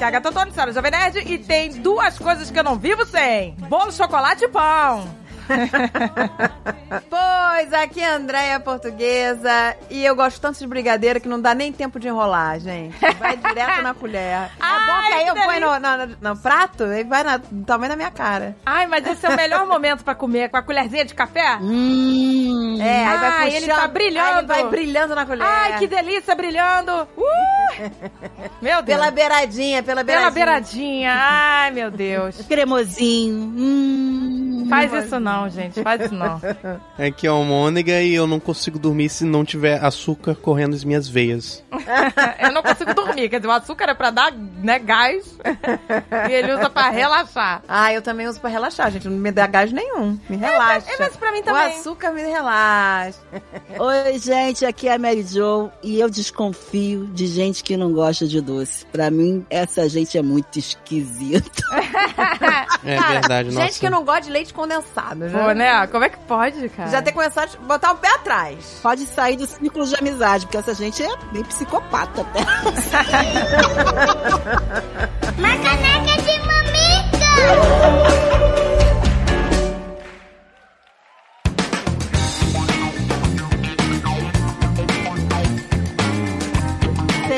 aqui é a Gata Tony, senhora Jovem Nerd, e tem duas coisas que eu não vivo sem: bolo, chocolate e pão. Pois, aqui é a Andréia Portuguesa e eu gosto tanto de brigadeiro que não dá nem tempo de enrolar, gente. Vai direto na colher. É Ai, bom que aí eu ponho no, no- no prato e vai na, do tamanho da minha cara. Ai, mas esse é o melhor momento pra comer, com a colherzinha de café. Hum. É, aí vai Ai, puxando. ele tá brilhando. Ele vai brilhando na colher. Ai, que delícia, brilhando. Uh! Meu Deus. Pela beiradinha, pela beiradinha. Pela beiradinha. Ai, meu Deus. Cremosinho. Hum. Faz isso não, gente. Faz isso não. Aqui é o Mônica e eu não consigo dormir se não tiver açúcar correndo nas minhas veias. Eu não consigo dormir. Quer dizer, o açúcar é pra dar né, gás. E ele usa pra relaxar. Ah, eu também uso pra relaxar, gente. Não me dá gás nenhum. Me relaxa. é, mas pra mim O também. açúcar me relaxa. Oi, gente, aqui é a Mary Jo e eu desconfio de gente que não gosta de doce. Pra mim, essa gente é muito esquisita. É verdade, nossa. Gente que não gosta de leite condensado. Já, Pô, né? Como é que pode, cara? já tem que começar a botar o pé atrás. Pode sair do círculo de amizade, porque essa gente é bem psicopata até. Uma caneca de mamica!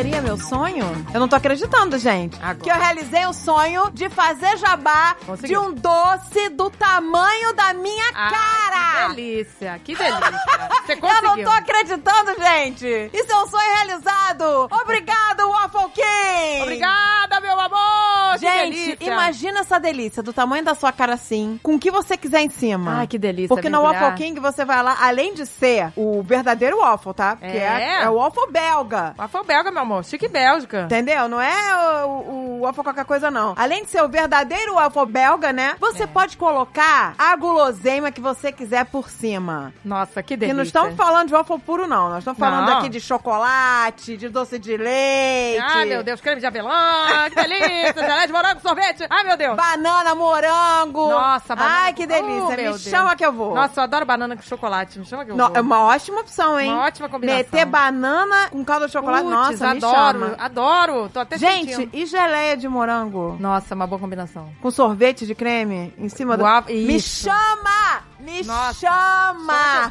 Seria meu sonho? Eu não tô acreditando, gente. Agora. Que eu realizei o sonho de fazer jabá Conseguiu. de um doce do tamanho da minha Ah, cara. Que delícia, que delícia. Você Eu não conseguiu. tô acreditando, gente! Isso é um sonho realizado! Obrigado, Waffle King! Obrigada, meu amor! que Gente, imagina essa delícia do tamanho da sua cara assim, com o que você quiser em cima. Ai, que delícia. Porque no. Waffle King você vai lá, além de ser o verdadeiro waffle, tá? É, É. é o waffle belga. Waffle belga, meu amor. Chique Bélgica. Entendeu? Não é o, o, o waffle qualquer coisa, não. Além de ser o verdadeiro waffle belga, né? Você É. pode colocar a guloseima que você quiser por cima. Nossa, que delícia. não estamos falando de waffle puro, não. Nós estamos falando Não. aqui de chocolate, de doce de leite. Ai, meu Deus, creme de avelã, que delícia, gelé de morango, sorvete. Ai, meu Deus. Banana, morango. Nossa, banana Ai, que delícia. Oh, Me Deus. chama que eu vou. Nossa, eu adoro banana com chocolate. Me chama que eu No- vou. é uma ótima opção, hein? Uma ótima combinação. Meter banana com calda de chocolate, Puts, nossa, me adoro, chama. adoro. Tô até Gente, sentindo. e geleia de morango? Nossa, uma boa combinação. Com sorvete de creme em cima do... Uau, Me chama! Me Nossa, chama!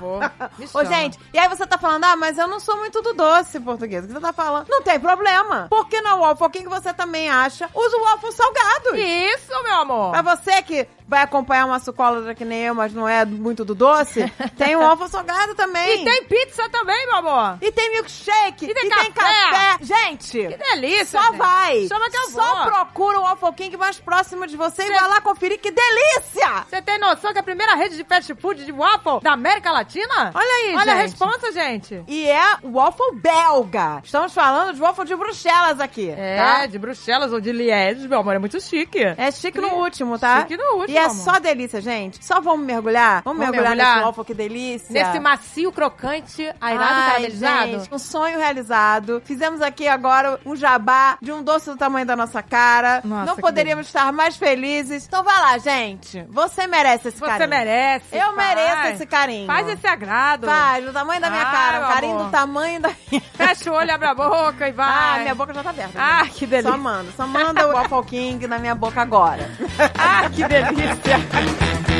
Me Ô, chama. gente, e aí você tá falando, ah, mas eu não sou muito do doce português. O que você tá falando? Não tem problema. Porque no waffle, quem que você também acha, usa o waffle salgado. Isso, meu amor. Pra você que vai acompanhar uma sucólatra que nem eu, mas não é muito do doce, tem o waffle salgado também. E tem pizza também, meu amor. E tem milkshake. E tem café. Gente, Que delícia. só gente. vai. Chama que eu Só vou. procura o Waffle King mais próximo de você e Cê- vai lá conferir que delícia. Você tem noção que é a primeira rede de fast food de waffle da América Latina? Olha aí, Olha a gente. responsa, gente. E é o waffle belga. Estamos falando de waffle de Bruxelas aqui, É, tá? de Bruxelas ou de Liège, meu amor, é muito chique. É chique no último, tá? Chique no último, E é só delícia, gente. Só vamos mergulhar? Vamos, Vamos mergulhar, mergulhar? nesse waffle, que delícia. Nesse macio, crocante, airado Ai, caramelizado. gente, um sonho realizado. Fizemos aqui agora um jabá de um doce do tamanho da nossa cara. Nossa, Não poderíamos estar mais felizes. Então vai lá, gente. Você merece esse Você carinho. merece. Eu faz. mereço esse carinho. Faz esse agrado. Faz, do tamanho da minha Ai, cara. Um carinho amor. do tamanho da minha... Fecha o olho, abre a boca e vai. Ah, minha boca já tá aberta. Ah, gente. que delícia. Só manda, só manda o Waffle King na minha boca agora. Ah, que delícia. Yeah.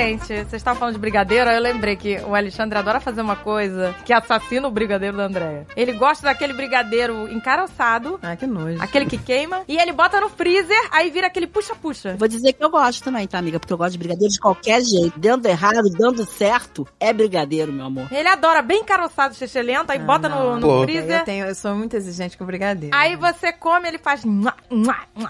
Gente, vocês estavam falando de brigadeiro, aí eu lembrei que o Alexandre adora fazer uma coisa que assassina o brigadeiro da Andréia. Ele gosta daquele brigadeiro encaroçado, Ah, que nojo. aquele que queima, e ele bota no freezer, aí vira aquele puxa-puxa. Vou dizer que eu gosto também, tá, amiga? Porque eu gosto de brigadeiro de qualquer jeito. Dando errado, dando certo, é brigadeiro, meu amor. Ele adora bem encaroçado, xixelento, aí Ah, bota no, no Pô. freezer. Eu, tenho, eu sou muito exigente com brigadeiro. Aí você come, ele faz.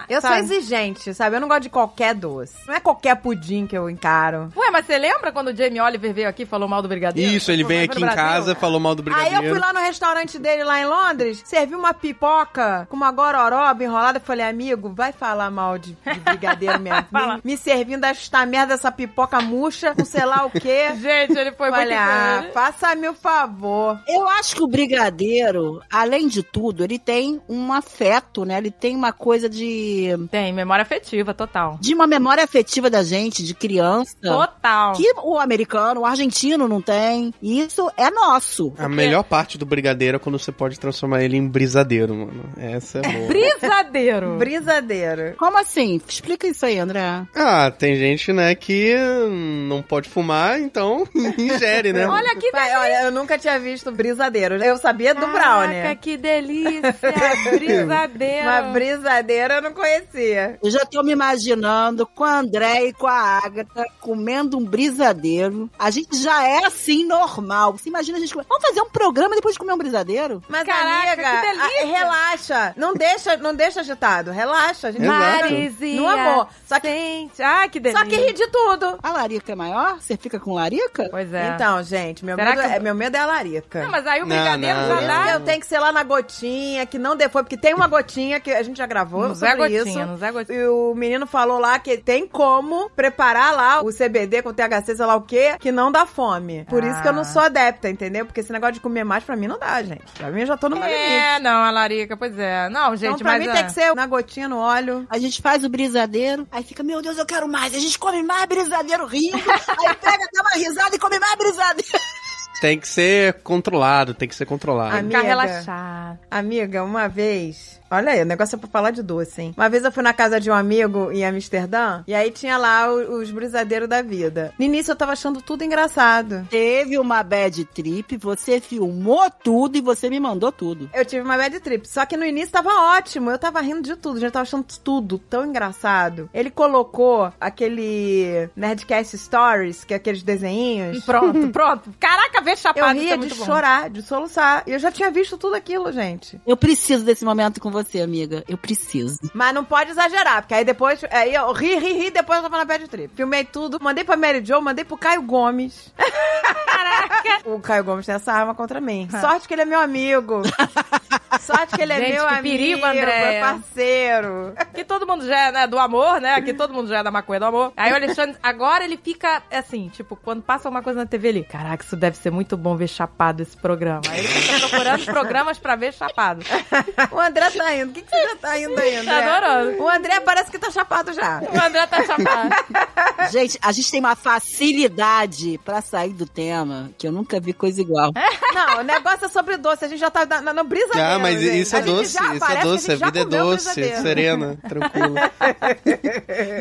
Eu sou sabe? exigente, sabe? Eu não gosto de qualquer doce. Não é qualquer pudim que eu encaro. Ué, mas você lembra quando o Jamie Oliver veio aqui e falou mal do brigadeiro? Isso, ele foi aqui em Brasil? casa, falou mal do Aí brigadeiro. eu fui lá no restaurante dele lá em Londres, servi uma pipoca com uma gororoba enrolada. Eu falei, amigo, vai falar mal de, de brigadeiro mesmo. Me, me servindo esta merda, essa pipoca murcha, com sei lá o quê. Gente, ele foi muito... Falei, ah, faça-me o favor. Eu acho que o brigadeiro, além de tudo, ele tem um afeto, né? Ele tem uma coisa de. Tem, memória afetiva, total. de uma memória afetiva da gente, de criança. Total. Que o americano, o argentino não tem. E isso é nosso. A melhor parte do brigadeiro é quando você pode transformar ele em brisadeiro, mano. Essa é boa. Brisadeiro. Brisadeiro. Como assim? Explica isso aí, André. ah, tem gente, né, que não pode fumar, então ingere, né? Olha que Vai, olha, eu nunca tinha visto brisadeiro. Eu sabia do Caraca, brownie. que delícia. Brisadeiro. Mas brisadeiro eu não conhecia. Eu já tô me imaginando com a André e com a Agatha comendo um brisadeiro. A gente já é assim normal. Você imagina a gente. comer- Vamos fazer um programa depois de comer um brisadeiro? Mas, Caraca, amiga, que delícia. a- relaxa. Não deixa, não deixa agitado. Relaxa. A gente. Marizinha. No amor. Só que, Gente, ah, que delícia. só que ri de tudo. A larica é maior? Você fica com larica? Pois é. Então, gente, meu Será medo, que- é, meu medo é a larica. Não, mas aí o Não, brigadeiro não, já dá... eu tenho que ser lá na gotinha, que não depois, porque tem uma gotinha que a gente já gravou Zé sobre Gotinha, isso. no Zé Gotinha. E o menino falou lá que tem como preparar lá o CBD com THC, sei lá o quê, que não dá fome. Por isso que eu não Ah. sou adepta, entendeu? Porque esse negócio de comer mais pra mim não dá, gente. Pra mim eu já tô no meu limite. É, não, a larica, pois é. Não, gente, Então pra mas... mim ah, tem que ser na gotinha, no óleo. A gente faz o brisadeiro, aí fica, meu Deus, eu quero mais. A gente come mais brisadeiro rindo, aí pega, dá uma risada e come mais brisadeiro. Tem que ser controlado, tem que ser controlado. Amiga. Ficar relaxado. Amiga, uma vez. Olha aí, o negócio é pra falar de doce, hein? Uma vez eu fui na casa de um amigo em Amsterdã e aí tinha lá os brisadeiros da vida. No início eu tava achando tudo engraçado. Teve uma bad trip, você filmou tudo e você me mandou tudo. Eu tive uma bad trip, só que no início tava ótimo, eu tava rindo de tudo, já tava achando tudo tão engraçado. Ele colocou aquele Nerdcast Stories, que é aqueles desenhinhos. Pronto, pronto. Caraca, ver Eu chapado isso é ria de muito bom. chorar, de soluçar. E eu já tinha visto tudo aquilo, gente. Eu preciso desse momento com você, amiga. Eu preciso. Mas não pode exagerar, porque aí depois. Aí eu ri, ri, ri, depois eu tava na bad trip. Filmei tudo, mandei pra Mary Jo, mandei pro Caio Gomes. Caraca. O Caio Gomes tem essa arma contra mim. Sorte que ele é meu amigo. Sorte que ele é Gente, meu que amigo, perigo, Andréia. é parceiro. Aqui todo mundo já é né, do amor, né? Aqui todo mundo já é da maconha do amor. Aí o Alexandre, agora ele fica assim, tipo, quando passa uma coisa na TV, ele, caraca, isso deve ser muito bom ver chapado esse programa. Aí ele fica procurando programas pra ver chapado. O André tá indo. O que, que você já tá indo aí, André? Tá adorando. O André parece que tá chapado já. O André tá chapado. Gente, a gente tem uma facilidade pra sair do tema que eu nunca vi coisa igual. Não, o negócio é sobre doce. A gente já tá na, na, no brisadeiro. Ah, mas gente. isso é doce, isso é doce, a vida é doce, serena, tranquila.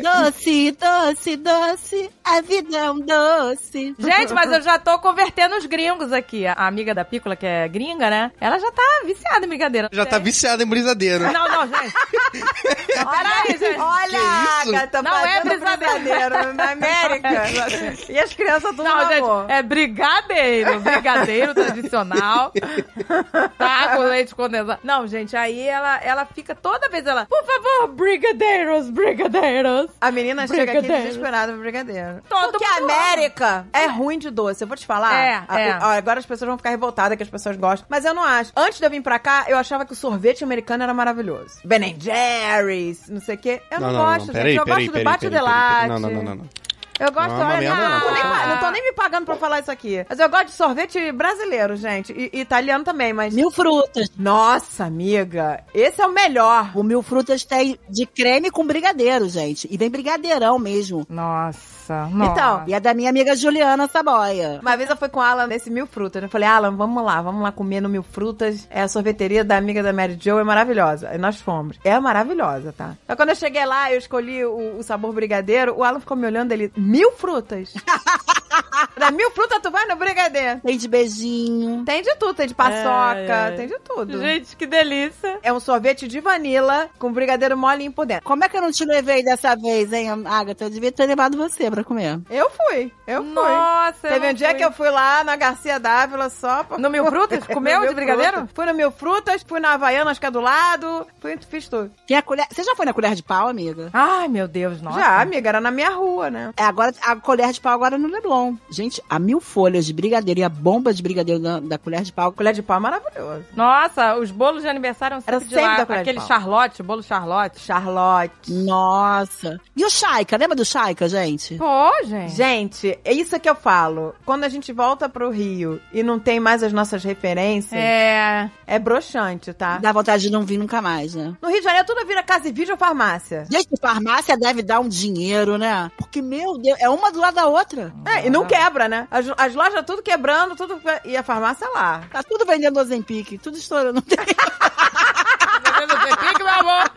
Doce, doce, doce, a vida é um doce. Gente, mas eu já tô convertendo os gringos aqui. A amiga da Pícola, que é gringa, né? Ela já tá viciada em brigadeira. Já tá viciado em brisadeiro. Não, não, gente. Olha, isso? Agatha, Não é fazendo brisadeiro. brisadeiro na América. e as crianças tudo Não, no amor. gente, é brigadeiro. Brigadeiro tradicional. Tá, com leite condensado. Não, gente, aí ela, ela fica toda vez ela, por favor, brigadeiros, brigadeiros. A menina chega aqui Brigadeiro. desesperada pro brigadeiro. Todo Porque a América é ruim de doce. Eu vou te falar. É, A- é. agora as pessoas vão ficar revoltadas que as pessoas gostam. Mas eu não acho. Antes de eu vir pra cá, eu achava que o sorvete americano era maravilhoso. Ben Jerry's, não sei o quê. Eu não, gosto, gente. Peraí, eu peraí, gosto peraí, do bate peraí, de peraí. Não, não, não, não, não. Eu gosto, Não é uma olha, merda, não, não. tô nem pa- não tô nem me pagando pra falar isso aqui. Mas eu gosto de sorvete brasileiro, gente. E, e italiano também, mas. Mil frutas. Nossa, amiga. Esse é o melhor. O mil frutas tem de creme com brigadeiro, gente. E vem brigadeirão mesmo. Nossa, nossa. Então, E é da minha amiga Juliana Saboia. Uma vez eu fui com o Alan nesse Mil Frutas. Eu falei, Alan, vamos lá, vamos lá comer no Mil Frutas. É a sorveteria da amiga da Mary Jo, é maravilhosa. Aí nós fomos. É maravilhosa, tá? Então quando eu cheguei lá, eu escolhi o, o sabor brigadeiro, o Alan ficou me olhando ele, Mil Frutas? Na mil frutas tu vai no brigadeiro. Tem de beijinho. Tem de tudo, tem de paçoca, Ai, ai. tem de tudo. Gente, que delícia. É um sorvete de vanila com brigadeiro molinho por dentro. Como é que eu não te levei dessa vez, hein, Agatha? Eu devia ter levado você pra comer. Eu fui, eu fui. Nossa, Teve um dia fui. que eu fui lá na Garcia Dávila só pra... No Mil Frutas? Comeu de brigadeiro? Frutas. Fui no Mil Frutas, fui na Havaianas, que é do lado, fui, fiz tudo. Tem a colher... Você já foi na colher de pau, amiga? Ai, meu Deus, nossa. Já, amiga, era na minha rua, né? É, agora a colher de pau agora é no Leblon. Gente, a mil folhas de brigadeiro e a bomba de brigadeiro da, da colher de pau. Colher de pau é maravilhoso. Nossa, os bolos de aniversário eram Era sempre, de sempre lá. da colher de Aquele pau. charlotte, bolo charlotte. Charlotte. Nossa. E o Shaika? Lembra do Shaika, gente? Pô, gente. Gente, é isso que eu falo. Quando a gente volta pro Rio e não tem mais as nossas referências, é, É. broxante, tá? Dá vontade de não vir nunca mais, né? No Rio de Janeiro tudo vira casa e vídeo ou farmácia. Gente, farmácia deve dar um dinheiro, né? Porque, meu Deus, é uma do lado da outra. É, e não quebra, né? As, as lojas tudo quebrando, tudo. E a farmácia lá. Tá tudo vendendo Ozempic, tudo estourando. Não tem- Bebendo Zepic, meu amor.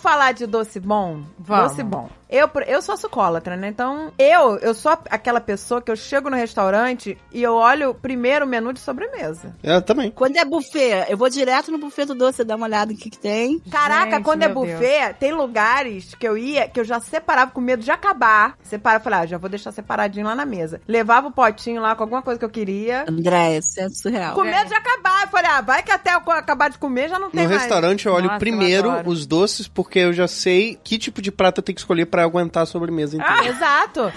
Falar de doce bom? Vamos. Doce bom. Eu, eu sou sucólatra, né? Então, eu, eu sou aquela pessoa que eu chego no restaurante e eu olho primeiro o menu de sobremesa. Eu também. Quando é buffet, eu vou direto no buffet do doce, dar uma olhada no que, que tem. Caraca, Gente, quando é buffet, tem lugares que eu ia que eu já separava com medo de acabar. Separava, falei, ah, já vou deixar separadinho lá na mesa. Levava o potinho lá com alguma coisa que eu queria. André, isso é surreal. Com medo de acabar. Eu falei, ah, vai que até eu acabar de comer já não tem No mais. restaurante eu olho Nossa, eu primeiro adoro. os doces, porque eu já sei que tipo de prato eu tenho que escolher pra aguentar a sobremesa inteira. Exato.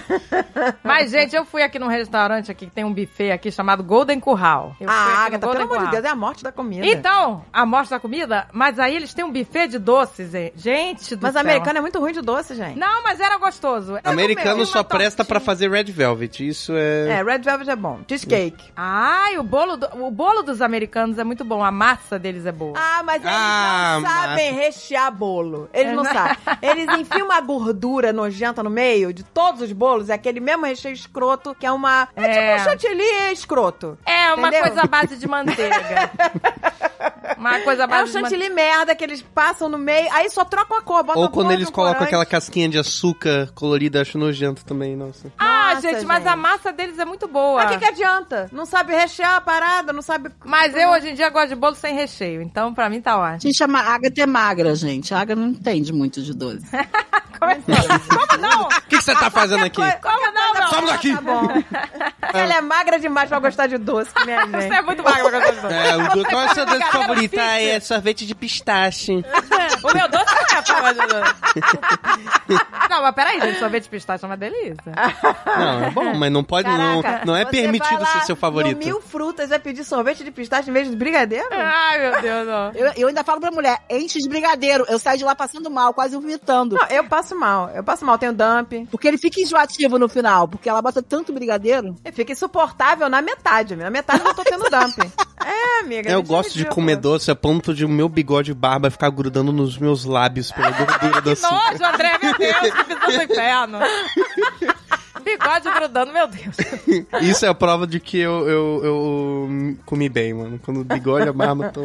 Mas, gente, eu fui aqui num restaurante aqui que tem um buffet aqui chamado Golden Curral. Eu fui Ah, aqui no Agatha, pelo Golden amor de Curral. Deus, é a morte da comida. Então, a morte da comida, mas aí eles têm um buffet de doces, hein? gente do Mas céu. americano é muito ruim de doce, gente. Não, mas era gostoso. Eu Americano só presta pra tortinha. fazer red velvet. Isso é. É, Red Velvet é bom. Cheesecake. Ai, o bolo, do- o bolo dos americanos é muito bom. A massa deles é boa. Ah, mas eles Ah, não sabem rechear bolo. Eles não sabem. Eles enfiam uma gordura nojenta no meio de todos os bolos. É aquele mesmo recheio escroto, que é uma... É, É. tipo um chantilly escroto. é uma entendeu? coisa à base de manteiga. uma coisa à É base de chantilly merda que eles passam no meio, aí só trocam a cor. botam Ou quando eles colocam corante. aquela casquinha de açúcar colorida, acho nojento também, nossa. Ah, Nossa, gente, mas a gente. massa deles é muito boa. Mas o que, que adianta? Não sabe rechear a parada, não sabe... Mas eu hoje em dia gosto de bolo sem recheio, então pra mim tá ótimo. Gente, a Agatha é magra, gente. A Agatha não entende muito de doce. Começou. Como não? O que, que você tá fazendo aqui? Como não, meu? Sobe daqui! Tá bom. Ela é magra demais pra gostar de doce, que nem a Você é muito magro pra gostar de doce. É, o qual é o seu doce Brincadeira favorito? Ah, é sorvete de pistache. O meu doce não é famoso de doce. Não, mas peraí, gente, sorvete de pistache é uma delícia. Não, é bom, mas não pode, não, Caraca, não é você permitido ser seu favorito. Mil Frutas vai pedir sorvete de pistache em vez de brigadeiro? Ai, meu Deus, não. Eu, eu ainda falo pra mulher, enche de brigadeiro. Eu saio de lá passando mal, quase vomitando. Não, eu passo mal. Eu passo mal. Tenho dump. Porque ele fica enjoativo no final, porque ela bota tanto brigadeiro. Eu fico insuportável na metade. Na metade eu não tô tendo dump. É, amiga. Eu isso gosto de comer doce a ponto de o meu bigode e barba ficar grudando nos meus lábios pela gordura do Que nojo, André, meu Deus, que visão do inferno. Bigode grudando, meu Deus. Isso é a prova de que eu, eu, eu hum, comi bem, mano. Quando o bigode a barba estão...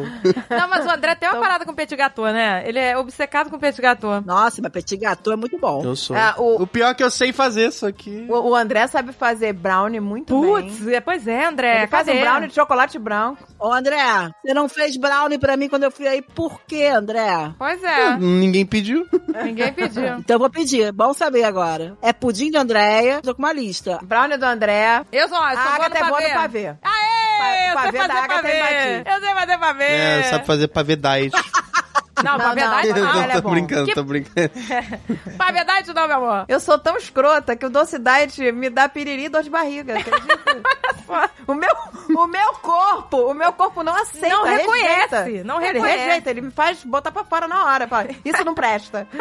Não, mas o André tem uma parada com petit gâteau, né? Ele é obcecado com petit gâteau. Nossa, mas petit gâteau é muito bom. Eu sou. Ah, o- o... pior é que eu sei fazer, só que... O, o André sabe fazer brownie muito Putz, bem. é, pois é, André. Ele faz um brownie de chocolate branco. Ô, André, você não fez brownie pra mim quando eu fui aí. Por quê, André? Pois é, Ninguém pediu. ninguém pediu. Então eu vou pedir. Bom saber agora. É pudim de Andréia. Tô com uma lista. Brownie do André. Eu sou, eu A sou boa Agatha é no boa no pavê. Aê, eu Pa- sei pavê da fazer Agatha é pavê. Eu sei fazer pavê. É, sabe fazer pavê diet. Não, Não, pavê não, diet não, não. ela é tô bom. brincando, Que- tô brincando. Pavê diet não, meu amor. Eu sou tão escrota que o doce diet me dá piriri e dor de barriga, o, meu, o meu corpo, o meu corpo não aceita, Não reconhece, rejeita. não ele reconhece. rejeita, ele me faz botar pra fora na hora. Fala, Isso não presta.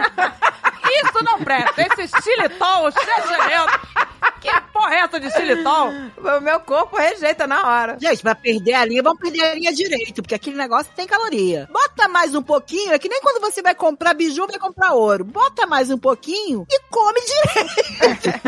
Isso não presta. Esse xilitol, xexerento. Que porra é essa de xilitol? O meu corpo rejeita na hora. Gente, pra perder a linha, vamos perder a linha direito, porque aquele negócio tem caloria. Bota mais um pouquinho, é que nem quando você vai comprar biju, vai comprar ouro. Bota mais um pouquinho e come direito.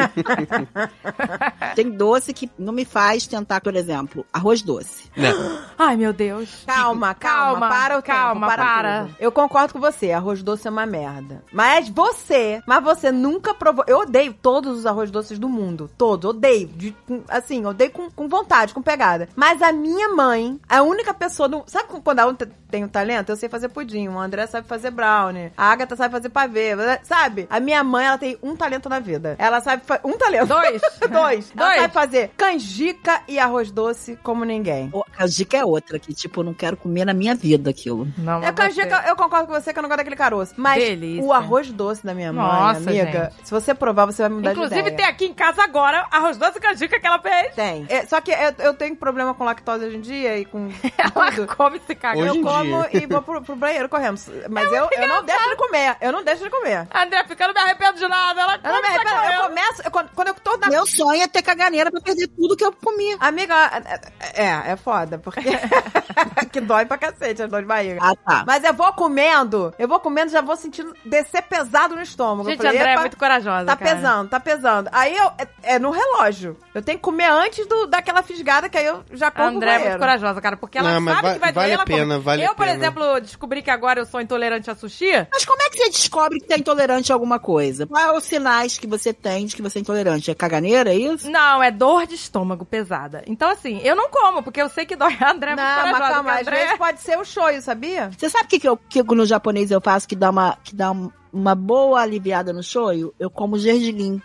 tem doce que não me faz tentar, por exemplo, arroz doce. Né? Ai, meu Deus. Calma, calma, Calma, para o calma, tempo, para, para. Eu concordo com você, arroz doce é uma merda. Mas você, mas você nunca provou. Eu odeio todos os arroz doces do mundo, todos, odeio, de- assim, odeio com, com vontade, com pegada. Mas a minha mãe, a única pessoa do, sabe quando a outra tem um talento? Eu sei fazer pudim, o André sabe fazer brownie, a Agatha sabe fazer pavê, sabe? A minha mãe, ela tem um talento na vida. Ela sabe um talento. Dois. Dois. Ela Dois. sabe fazer canjica e arroz doce como ninguém. Ô, A dica é outra, que tipo, eu não quero comer na minha vida aquilo. Não, É canjica, eu concordo com você que eu não gosto daquele caroço. Mas Delícia. o arroz doce da minha mãe, Nossa, amiga, se você provar, você vai mudar Inclusive, de tem ideia. aqui em casa agora arroz doce e canjica que ela fez. Tem. É, só que eu, eu tenho problema com lactose hoje em dia e com Ela tudo. come se cagando. Hoje Eu como dia. e vou pro, pro banheiro correndo. Mas eu, eu não deixo de comer. Eu não deixo de comer. André, fica, eu não me arrependo de nada. Ela Eu não come me arrependo. Eu começo. eu- quando, quando eu tô na. Meu sonho é ter caganeira pra perder tudo que eu comi. Amiga, é, é foda, porque. que dói pra cacete, a dor de barriga. Ah, tá. Mas eu vou comendo, eu vou comendo, já vou sentindo descer pesado no estômago. Eu Gente, falei, André é "Epa, muito corajosa, Tá cara. pesando, tá pesando. Aí eu, é, no relógio. Eu tenho que comer antes do, daquela fisgada que aí eu já A corro pro André é muito corajosa, cara, porque ela Não, sabe va- que vai vale doer, a pena, vale a Eu, por pena. exemplo, descobri que agora eu sou intolerante a sushi. Mas como é que você descobre que tá intolerante a alguma coisa? Quais são os sinais que você tem de que você é intolerante? É caganeira, é isso? Não, é dor de estômago pesada. Então, assim, eu não como, porque eu sei que dói. A André é muito Não, mas corajosa. calma, que a às André... vezes pode ser o shoyu, sabia? Você sabe o que, que, eu, que no japonês eu faço que dá uma, que dá um- uma boa aliviada no shoyu? Eu como gergelim.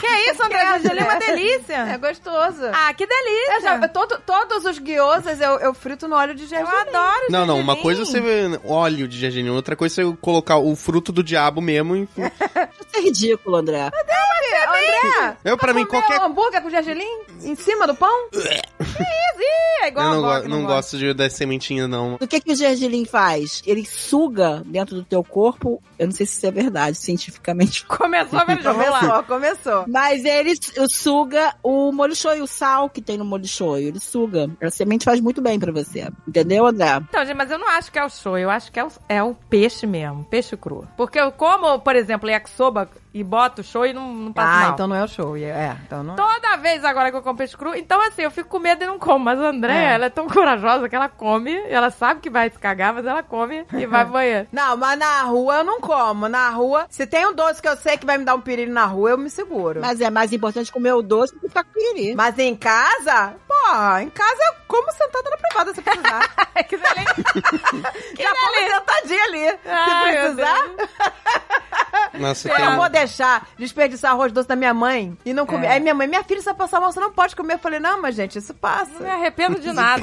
Que isso, André? Gergelim é uma delícia. É gostoso. Ah, que delícia. Eu já, todo- todos os guiosas eu, eu frito no óleo de Eu gergelim. adoro Não, não, uma gergelim. coisa é você vê óleo de gergelim, outra coisa é você colocar o fruto do diabo mesmo. E... Isso é ridículo, André. André, Eu, pra mim, qualquer. hambúrguer com gergelim em cima do pão? Ih, é igual Eu não, go- que não gosto de das sementinhas, não. O que, que o gergelim faz? Ele suga dentro do teu corpo. Eu não sei se isso é verdade, cientificamente. Começou. Vamos lá. Começou, começou. Mas ele su- suga o molho shoyu, o sal que tem no molho shoyu. Ele suga. A semente faz muito bem pra você. Entendeu, André? Então, gente, mas eu não acho que é o show, eu acho que é o, é o peixe mesmo, peixe cru. Porque eu como, por exemplo, yakisoba e boto o show e não, não passa Ah, mal. então não é o show. É, então não. Toda vez agora que eu como peixe cru, então assim, eu fico com medo e não como. Mas a André, É. ela é tão corajosa que ela come, ela sabe que vai se cagar, mas ela come e vai pro banheiro. Não, mas na rua eu não como. Na rua, se tem um doce que eu sei que vai me dar um perigo na rua, eu me seguro. Mas, Mas é mais importante comer o doce do que ficar com piriri. em casa, pô, em casa eu como sentada na privada se precisar. que delícia. Já como sentadinha ali. Ai, se precisar, Nossa, eu tem não vou deixar desperdiçar arroz doce da minha mãe e não comer. É. Aí minha mãe, minha filha, vai passar mal, você não pode comer. Eu falei, não, mas gente, isso passa. Não me arrependo de nada.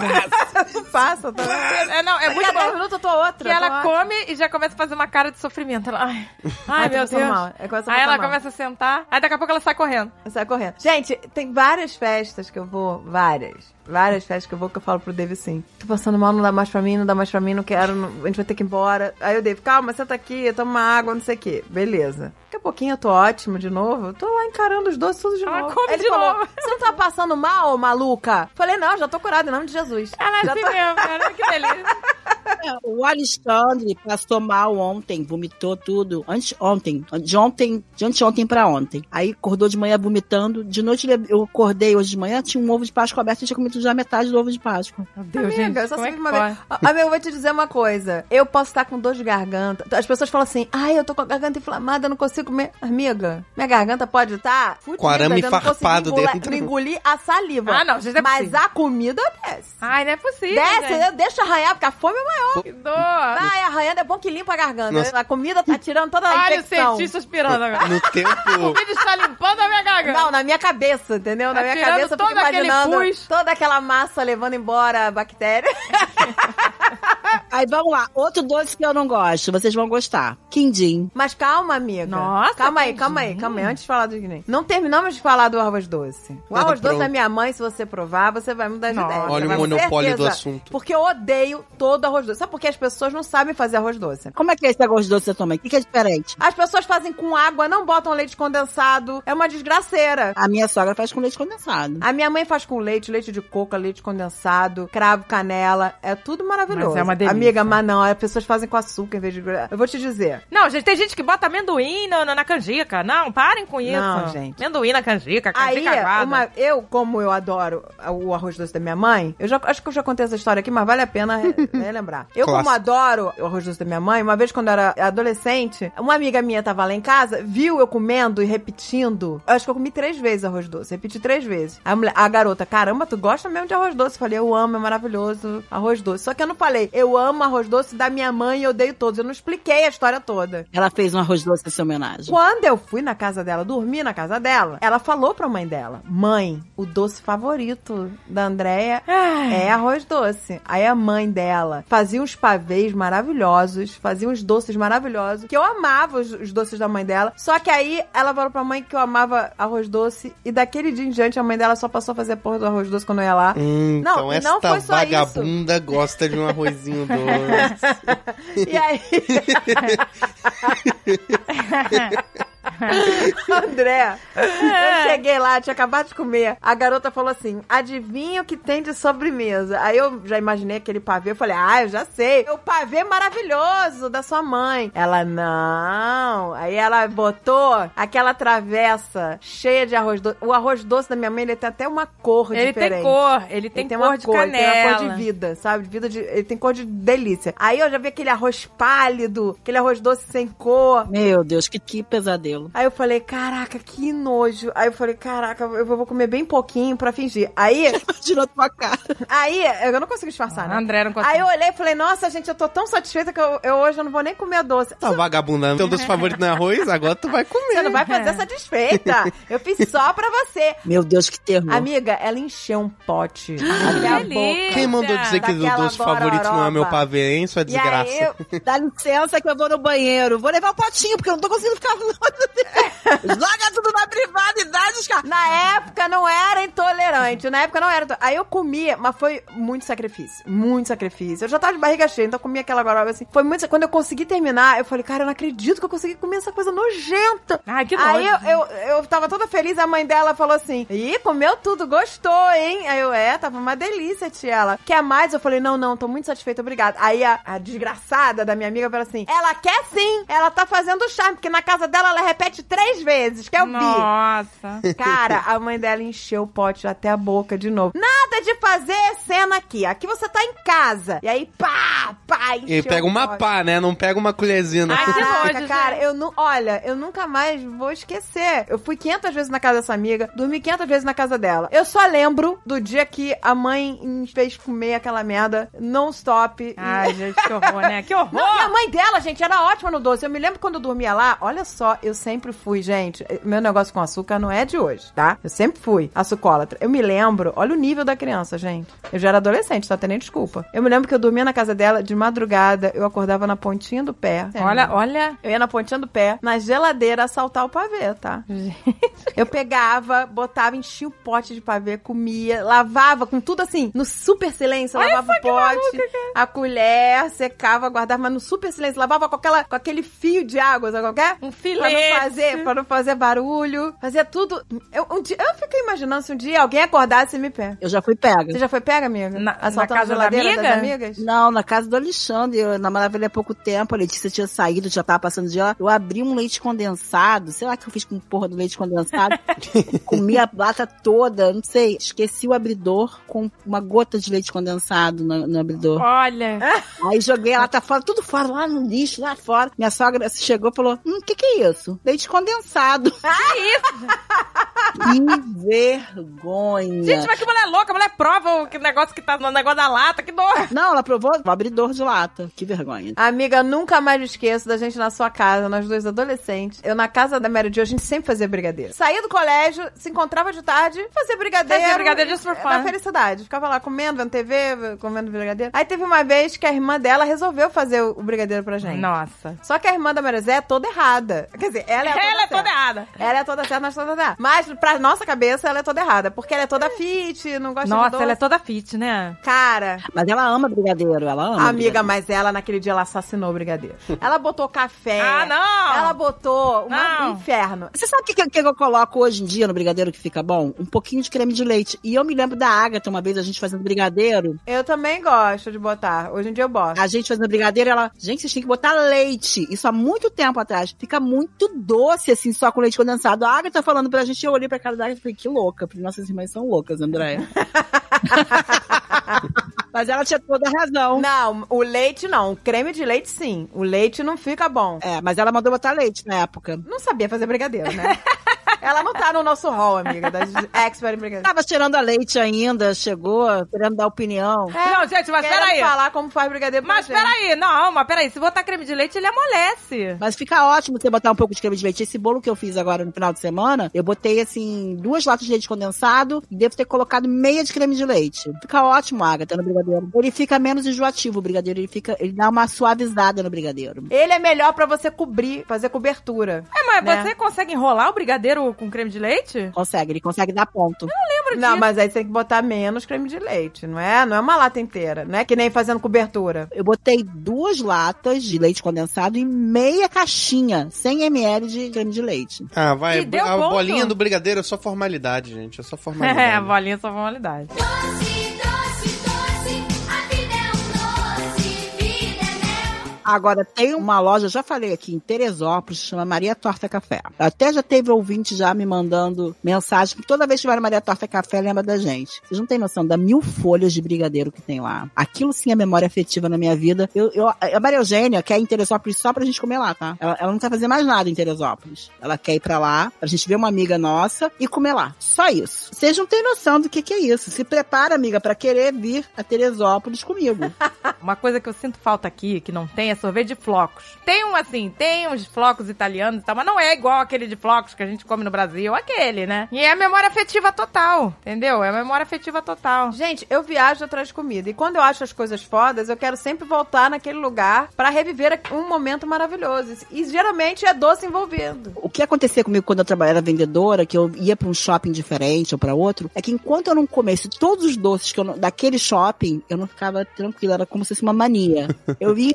Isso passa, tá? É, não, é muito a 10 bom. minutos eu tô outra. Que tô ela ótima. come e já começa a fazer uma cara de sofrimento. Ela, ai, ai, Ai, meu Deus. mal. É, Aí ela mal. começa a sentar, aí daqui a pouco ela sai correndo. Sai correndo. Gente, tem várias festas que eu vou. Várias. Fridays. Várias festas que eu vou que eu falo pro Dave assim: tô passando mal, não dá mais pra mim, não dá mais pra mim, não quero, não- a gente vai ter que ir embora. Aí o Dave, calma, senta aqui, toma uma água, não sei o quê. Beleza. Daqui a pouquinho eu tô ótimo de novo. Eu tô lá encarando os doces tudo de Ela novo. come ele de falou: novo. Você não tá passando mal, maluca? Falei, não, já tô curada em nome de Jesus. Ela é já assim tô... mesmo, cara. Que delícia. É, O Alexandre passou mal ontem, vomitou tudo. Antes, ontem, de ontem, de anteontem pra ontem. Aí acordou de manhã vomitando. De noite eu acordei hoje de manhã, tinha um ovo de Páscoa aberto e tinha comido já metade do ovo de Páscoa. Meu Deus, Amiga, gente. eu só como é sei que uma pode? vez. Amiga, eu vou te dizer uma coisa. Eu posso estar com dor de garganta. As pessoas falam assim: ai, eu tô com a garganta inflamada, eu não consigo comer. Amiga, minha garganta pode estar fudida. Com arame eu farpado engolir- dentro. engolir a saliva. Ah, não, gente, é Mas possível. a comida desce. Ai, não é possível. desce, eu deixo arranhar, porque a fome é maior. Que dor. Vai arranhando, é bom que limpa a garganta. Nossa. A comida tá tirando toda a Olha o infecção. cientista aspirando agora. No tempo. O vídeo está limpando a minha garganta. Não, na minha cabeça, entendeu? Na Tá minha tirando cabeça eu fico todo aquele imaginando pus. toda aquela massa levando embora a bactéria. Aí vamos lá, outro doce que eu não gosto, vocês vão gostar. Quindim. Mas calma, amiga. Nossa, Calma aí, calma aí, calma aí. Antes de falar do quindim. Não terminamos de falar do arroz doce. O arroz doce pronto. da minha mãe, se você provar, você vai mudar de ideia. Olha Você o monopólio do assunto. Porque eu odeio todo arroz doce. Sabe por que as pessoas não sabem fazer arroz doce? Como é que é esse arroz doce tua mãe? O que, que é diferente? As pessoas fazem com água, não botam leite condensado. É uma desgraceira. A minha sogra faz com leite condensado. A minha mãe faz com leite, leite de coco, leite condensado, cravo, canela. É tudo maravilhoso. Mas é uma delícia. Amiga, mas não, as pessoas fazem com açúcar em vez de. Eu vou te dizer. Não, gente, tem gente que bota amendoim no- no- na canjica. Não, parem com isso. Não, gente. Amendoim na canjica, Aí, canjica aguada. uma, eu, como eu adoro o arroz doce da minha mãe, eu já acho que eu já contei essa história aqui, mas vale a pena re- relembrar. Eu, como adoro o arroz doce da minha mãe, uma vez quando eu era adolescente, uma amiga minha tava lá em casa, viu eu comendo e repetindo. Eu acho que eu comi três vezes arroz doce, repeti três vezes. A, mulher- a garota, caramba, tu gosta mesmo de arroz doce? Eu falei, eu amo, é maravilhoso arroz doce. Só que eu não falei, eu amo arroz doce da minha mãe e eu odeio todos. Eu não expliquei a história toda. Ela fez um arroz doce nessa homenagem. Quando eu fui na casa dela, dormi na casa dela, ela falou pra mãe dela: Mãe, o doce favorito da Andréia é arroz doce. Aí a mãe dela fazia uns pavês maravilhosos, fazia uns doces maravilhosos, que eu amava os, os doces da mãe dela. Só que aí ela falou pra mãe que eu amava arroz doce, e daquele dia em diante a mãe dela só passou a fazer porra do arroz doce quando eu ia lá. Hum, Não, então não esta foi só vagabunda gosta de um arrozinho doce. E aí. André, eu cheguei lá, tinha acabado de comer. A garota falou assim: adivinha o que tem de sobremesa? Aí eu já imaginei aquele pavê. Eu falei: ah, eu já sei. O pavê maravilhoso da sua mãe. Ela, não. Aí ela botou aquela travessa cheia de arroz doce. O arroz doce da minha mãe, ele tem até uma cor Ele diferente. tem cor, ele tem Ele tem cor uma de cor, ele canela. tem uma cor de vida, sabe? De vida de, ele tem cor de delícia. Aí eu já vi aquele arroz pálido, aquele arroz doce sem cor. Meu Deus, que, que pesadelo. Aí eu falei, caraca, que nojo. Aí eu falei, caraca, eu vou comer bem pouquinho pra fingir. Aí, a tua cara. aí, eu não consigo disfarçar, A né? André não consegue. Aí eu olhei e falei, nossa, gente, eu tô tão satisfeita que eu, eu hoje eu não vou nem comer doce. Tá vagabunda. Teu doce favorito não é arroz? Agora tu vai comer. Você não vai fazer satisfeita. Eu fiz só pra você. Meu Deus, que terror. Amiga, ela encheu um pote até a delícia. boca. Quem mandou dizer que o doce favorito não é meu pavê, hein, sua E desgraça? aí, eu, Dá licença que eu vou no banheiro. Vou levar o potinho, porque eu não tô conseguindo ficar. Joga tudo na privacidade, cara. Na época não era intolerante, na época não era. Aí eu comia, mas foi muito sacrifício, muito sacrifício. Eu já tava de barriga cheia, então eu comia aquela goroba assim. Foi muito. Quando eu consegui terminar, eu falei, cara, eu não acredito que eu consegui comer essa coisa nojenta. Ai, que Aí eu, eu, eu tava toda feliz, a mãe dela falou assim: Ih, comeu tudo, gostou, hein? Aí eu, é, tava uma delícia, tia. Ela, quer mais? Eu falei, não, não, tô muito satisfeita, obrigada. Aí a, a desgraçada da minha amiga falou assim: ela quer sim, ela tá fazendo charme, porque na casa dela ela repete três vezes, que é o bi. Nossa. Cara, a mãe dela encheu o pote até a boca de novo. Nada de fazer cena aqui. Aqui você tá em casa. E aí, pá, pá, encheu E pega uma pote. pá, né? Não pega uma colherzinha. Ai, que Caraca, nojo, cara, gente. eu não. Olha, eu nunca mais vou esquecer. Eu fui 500 vezes na casa dessa amiga, dormi 500 vezes na casa dela. Eu só lembro do dia que a mãe me fez comer aquela merda non-stop. Ai, gente, que horror, né? Que horror. Não, e a mãe dela, gente, era ótima no doce. Eu me lembro quando eu dormia lá, olha só, eu sempre fui, gente. Meu negócio com açúcar não é de hoje, tá? Eu sempre fui açucólatra. Eu me lembro, olha o nível da criança, gente. Eu já era adolescente, tá tendo nem desculpa. Eu me lembro que eu dormia na casa dela de madrugada, eu acordava na pontinha do pé. Olha, olha. Eu ia na pontinha do pé, na geladeira, assaltar o pavê, tá? Eu pegava, botava, enchia o pote de pavê, comia, lavava com tudo assim, no super silêncio, lavava o pote, a colher, secava, guardava, mas no super silêncio, lavava com, aquela, com aquele fio de água, sabe qualquer? Um Pra filete. não fazer, pra não fazer barulho, fazia tudo. Eu, um dia, eu fiquei imaginando se um dia alguém acordasse e me pega. Eu já fui pega. Você já foi pega, amiga? Na- na Assaltando casa a da geladeira amiga? das amigas? Não, na casa do Alexandre. Eu namorava ele há pouco tempo. A Letícia tinha saído, já tava passando de lá. Eu abri um leite condensado. Sei lá o que eu fiz com porra do leite condensado. Comi a lata toda. Não sei. Esqueci o abridor com uma gota de leite condensado no, no abridor. Olha. Aí joguei a lata fora, tudo fora, lá no lixo, lá fora. Minha sogra chegou e falou: Hum, o que, que é isso? Leite condensado. Que vergonha. Gente, mas que mulher louca, a mulher prova o que negócio que tá no negócio da lata, que dor. Não, ela provou o abridor de lata. Que vergonha. Amiga, nunca mais esqueço da gente na sua casa, nós dois adolescentes. Eu na casa da Mary Jo, a gente sempre fazia brigadeiro. Saía do colégio, se encontrava de tarde, fazia brigadeiro. Fazia brigadeiro for fun. Na felicidade. Ficava lá comendo, vendo TV, comendo brigadeiro. Aí teve uma vez que a irmã dela resolveu fazer o brigadeiro pra gente. Nossa. Só que a irmã da Marizé é toda errada. Quer dizer, ela é toda Ela é certa. toda errada. Ela é toda certa, nós toda errada. Mas, pra nossa cabeça, ela é toda errada. Porque ela é toda fit, não gosta de Nossa, doce. ela é toda fit, né? Cara, Mas ela ama brigadeiro, ela ama. Amiga, brigadeiro. mas ela naquele dia ela assassinou o brigadeiro. Ela botou café. Ah, não! Ela botou uma- um inferno. Você sabe o que, que, que eu coloco hoje em dia no brigadeiro que fica bom? Um pouquinho de creme de leite. E eu me lembro da Agatha, uma vez a gente fazendo brigadeiro. Eu também gosto de botar. Hoje em dia eu boto. A gente fazendo brigadeiro, ela. Gente, vocês têm que botar leite. Isso há muito tempo atrás. Fica muito doce, assim, só com leite condensado. A Agatha falando pra gente, eu olhei pra cara da Agatha e falei, que louca. Porque nossas irmãs são loucas, Andréia. Mas ela tinha toda a razão. Não, o leite não. O creme de leite sim. O leite não fica bom. É, mas ela mandou botar leite na época. Não sabia fazer brigadeiro, né? ela não tá no nosso hall, amiga, das expert em brigadeiro. Tava cheirando a leite ainda, chegou, querendo dar opinião. Não, gente, mas peraí. falar como faz brigadeiro Mas gente. peraí, não, mas peraí. Se botar creme de leite, ele amolece. Mas fica ótimo você botar um pouco de creme de leite. Esse bolo que eu fiz agora no final de semana, eu botei, assim, duas latas de leite condensado e devo ter colocado meia de creme de leite. Fica ótimo, Agatha, no brigadeiro. Ele fica menos enjoativo, o brigadeiro. Ele fica, ele dá uma suavizada no brigadeiro. Ele é melhor pra você cobrir, fazer cobertura. É, mas Né? você consegue enrolar o brigadeiro com creme de leite? Consegue, ele consegue dar ponto. Lembro Não, disso. mas aí você tem que botar menos creme de leite, não é? Não é uma lata inteira, não é que nem fazendo cobertura. Eu botei duas latas de leite condensado e meia caixinha, 100 ml de creme de leite. Ah, vai. E deu a ponto? bolinha do brigadeiro é só formalidade, gente. É só formalidade. É, a bolinha é só formalidade. Agora, tem uma loja, já falei aqui, em Teresópolis, chama Maria Torta Café. Até já teve ouvinte já me mandando mensagem, que toda vez que vai na Maria Torta Café, lembra da gente. Vocês não têm noção da mil folhas de brigadeiro que tem lá. Aquilo sim é memória afetiva na minha vida. Eu, eu- a Maria Eugênia quer ir em Teresópolis só pra gente comer lá, tá? Ela, ela não quer fazer mais nada em Teresópolis. Ela quer ir pra lá, pra gente ver uma amiga nossa e comer lá. Só isso. Vocês não têm noção do que, que é isso. Se prepara, amiga, pra querer vir a Teresópolis comigo. Uma coisa que eu sinto falta aqui, que não tem, é sorvete de flocos. Tem um, assim, tem uns flocos italianos e tal, mas não é igual aquele de flocos que a gente come no Brasil, aquele, né? E é a memória afetiva total, entendeu? É a memória afetiva total. Gente, eu viajo atrás de comida. E quando eu acho as coisas fodas, eu quero sempre voltar naquele lugar pra reviver um momento maravilhoso. E geralmente é doce envolvido. O que acontecia comigo quando eu trabalhava vendedora, que eu ia pra um shopping diferente ou pra outro, é que enquanto eu não comesse todos os doces que eu não- daquele shopping, eu não ficava tranquila, era como se fosse uma mania. Eu ia em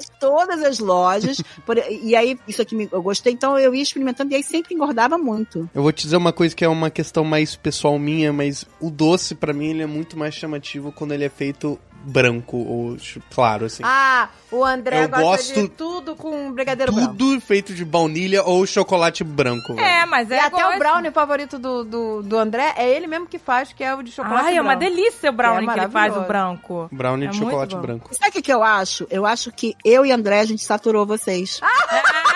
todas as lojas, por- e aí isso aqui me- eu gostei, então eu ia experimentando e aí sempre engordava muito. Eu vou te dizer uma coisa que é uma questão mais pessoal minha, mas o doce, pra mim, ele é muito mais chamativo quando ele é feito branco ou ch- claro, assim. Ah, o André Eu gosta gosto de tudo com brigadeiro branco. Tudo feito de baunilha ou chocolate branco. velho. É, mas é E até gosto. o brownie favorito do, do, do André é ele mesmo que faz, que é o de chocolate Ai, é uma branco. delícia o brownie É que ele faz, o branco. Brownie É de chocolate branco. Sabe o que, que eu acho? Eu acho que eu e André, a gente saturou vocês.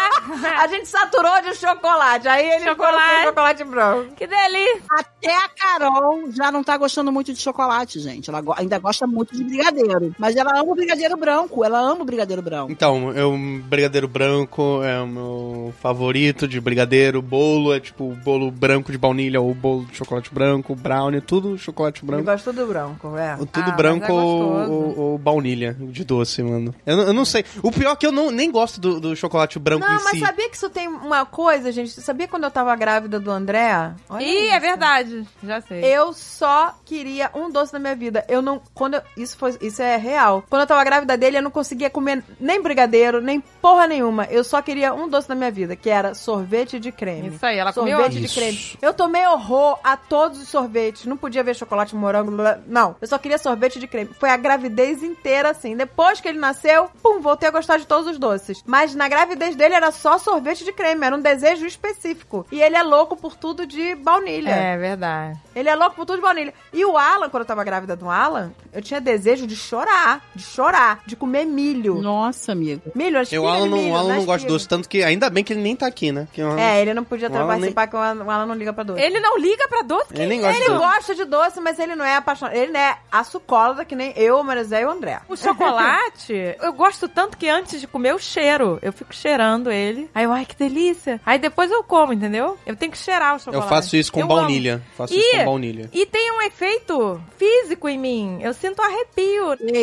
A gente saturou de chocolate, aí ele Chocolate. chocolate branco. Que delícia! Até a Carol já não tá gostando muito de chocolate, gente. Ela go- ainda gosta muito de brigadeiro. Mas ela ama o brigadeiro branco. Ela ama o brigadeiro branco. Então, eu, brigadeiro branco é o meu favorito de brigadeiro. Bolo é tipo bolo branco de baunilha ou bolo de chocolate branco. Brownie, tudo chocolate Eu branco. gosto do branco, é. O Tudo Ah, branco mas é ou, ou- ou baunilha de doce, mano. Eu, não- eu não sei. O pior é que eu não, nem gosto do, do chocolate branco Não, em mas si. sabia que isso tem uma coisa, gente? Sabia quando eu tava grávida do André? Olha Ih, isso. é verdade. Já sei. Eu só queria um doce na minha vida. Eu não. Quando eu- isso, foi, isso é real. Quando eu tava grávida dele, eu não conseguia comer nem brigadeiro, nem porra nenhuma. Eu só queria um doce na minha vida, que era sorvete de creme. Isso aí, ela comeu Sorvete de creme. Eu tomei horror a todos os sorvetes. Não podia ver chocolate morango. blá. Não, eu só queria sorvete de creme. Foi a gravidez inteira assim. Depois que ele nasceu, pum, voltei a gostar de todos os doces. Mas na gravidez dele era só só sorvete de creme, era um desejo específico. E ele é louco por tudo de baunilha. É verdade. Ele é louco por tudo de baunilha. E o Alan, quando eu tava grávida do Alan, eu tinha desejo de chorar, de chorar, de comer milho. Nossa, amigo. Milho, as Eu, o Alan de não, milho, o Alan não gosta de doce, tanto que ainda bem que ele nem tá aqui, né? Que Alan- É, ele não podia participar, que o Alan, o Alan não liga pra doce. Ele não liga pra doce? Ele nem gosta de Ele doce. gosta de doce, mas ele não é apaixonado. Ele não é açucólatra, que nem eu, o Marizé e o André. O chocolate, eu gosto tanto que antes de comer eu cheiro. Eu fico cheirando ele. Aí eu, ai, que delícia. Aí depois eu como, entendeu? Eu tenho que cheirar o Eu chocolate. faço isso com Eu baunilha. Faço isso Ih, com baunilha. E tem um efeito físico em mim. Eu sinto arrepio. Que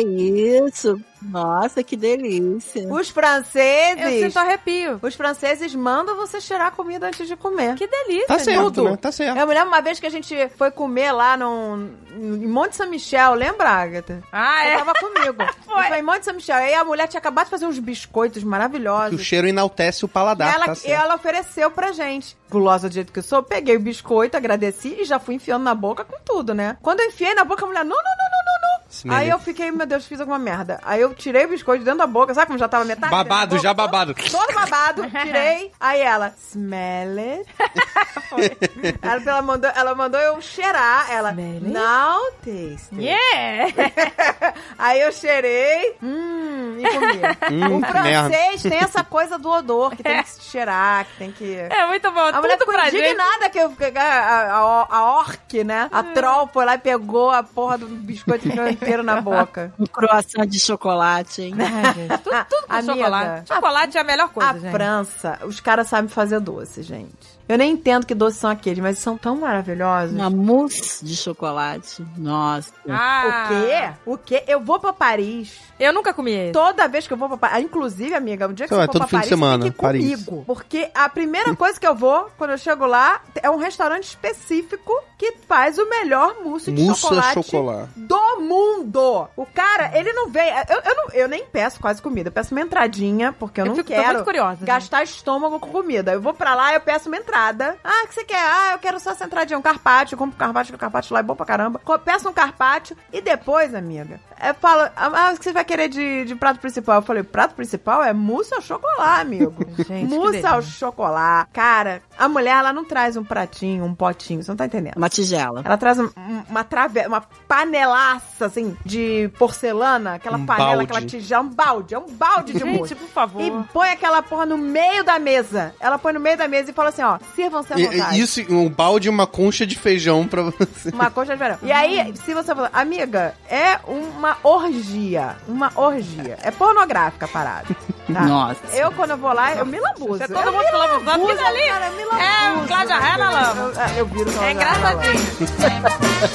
isso? Nossa, que delícia. Os Eu franceses. sinto arrepio. Os franceses mandam você cheirar a comida antes de comer. Que delícia. Tá certo, né? Tá certo. Eu me lembro uma vez que a gente foi comer lá num, em Monte São Michel, lembra, Agatha? Ah, Você é? tava comigo. Foi. Foi em Monte São Michel. Aí a mulher tinha acabado de fazer uns biscoitos Que o maravilhosos. cheiro enaltece o paladar, E ela, tá e ela ofereceu pra gente. Gulosa do jeito que eu sou, peguei o biscoito, agradeci e já fui enfiando na boca com tudo, né? Quando eu enfiei na boca, a mulher, não, não, não, não, não, não. Esse Aí eu fiquei, meu Deus, fiz alguma merda. Aí eu tirei o biscoito dentro da boca, sabe como já tava metade? Babado, boca? já babado. Todo babado, tirei. Aí ela, smell it. ela, ela, mandou, ela mandou eu cheirar. Ela, Smell it? now taste. it." Yeah! Aí eu cheirei, hum, e comi. Hum, o que francês tem essa coisa do odor, que tem que se cheirar, que tem que... É muito bom. A mulher ficou indignada que eu, que a, a, a orc, né? A troll foi lá e pegou a porra do biscoito e enfiou inteiro na boca. Um croissant de chocolate, hein? Ai, gente, tudo, tudo com Amiga, chocolate. Chocolate é a melhor coisa, a gente. França, os caras sabem fazer doce, gente. Eu nem entendo que doces são aqueles, mas são tão maravilhosos. Uma mousse de chocolate. Nossa. Ah, O quê? O quê? Eu vou pra Paris. Eu nunca comi esse. Toda vez que eu vou pra Paris. Inclusive, amiga, um dia que Você você vai for todo pra fim de Paris, semana, você tem que Paris. comigo. Porque a primeira coisa que eu vou, quando eu chego lá, é um restaurante específico que faz o melhor mousse de chocolate chocolate. do mundo. O cara, ele não vem. Eu, eu, não, eu nem peço quase comida. Eu peço uma entradinha, porque eu, Eu não fico- quero muito curiosa, gente. gastar estômago com comida. Eu vou pra lá, eu peço uma entrada. Ah, o que você quer? Ah, eu quero só essa entradinha, um carpaccio. Eu compro um carpaccio, que o carpaccio lá é bom pra caramba. Peço um carpaccio e depois, amiga, eu falo, ah, o que você vai querer de, de prato principal? Eu falei, prato principal é mousse ao chocolate, amigo. Gente, mousse ao chocolate. Cara, a mulher, ela não traz um pratinho, um potinho, você não tá entendendo. Uma tigela. Ela traz um- um- uma trave... uma panelaça, assim, de porcelana, aquela Um panela, balde. aquela tigela, um balde, é um balde de Gente, por favor. E põe aquela porra no meio da mesa. Ela põe no meio da mesa e fala assim, ó, sirvam-se à vontade. e Isso, um balde e uma concha de feijão pra você. Uma coxa de verão. E aí, se você falar, amiga, é uma orgia. Uma orgia. É pornográfica a parada. Tá? Nossa. Eu, quando eu vou lá, eu me lambuzo. Você é todo eu mundo lambuzando, lambuzo, aquilo ali cara, me é lambuzo. um Cláudia Raia na lama. Eu, eu, eu viro É engraçadinho.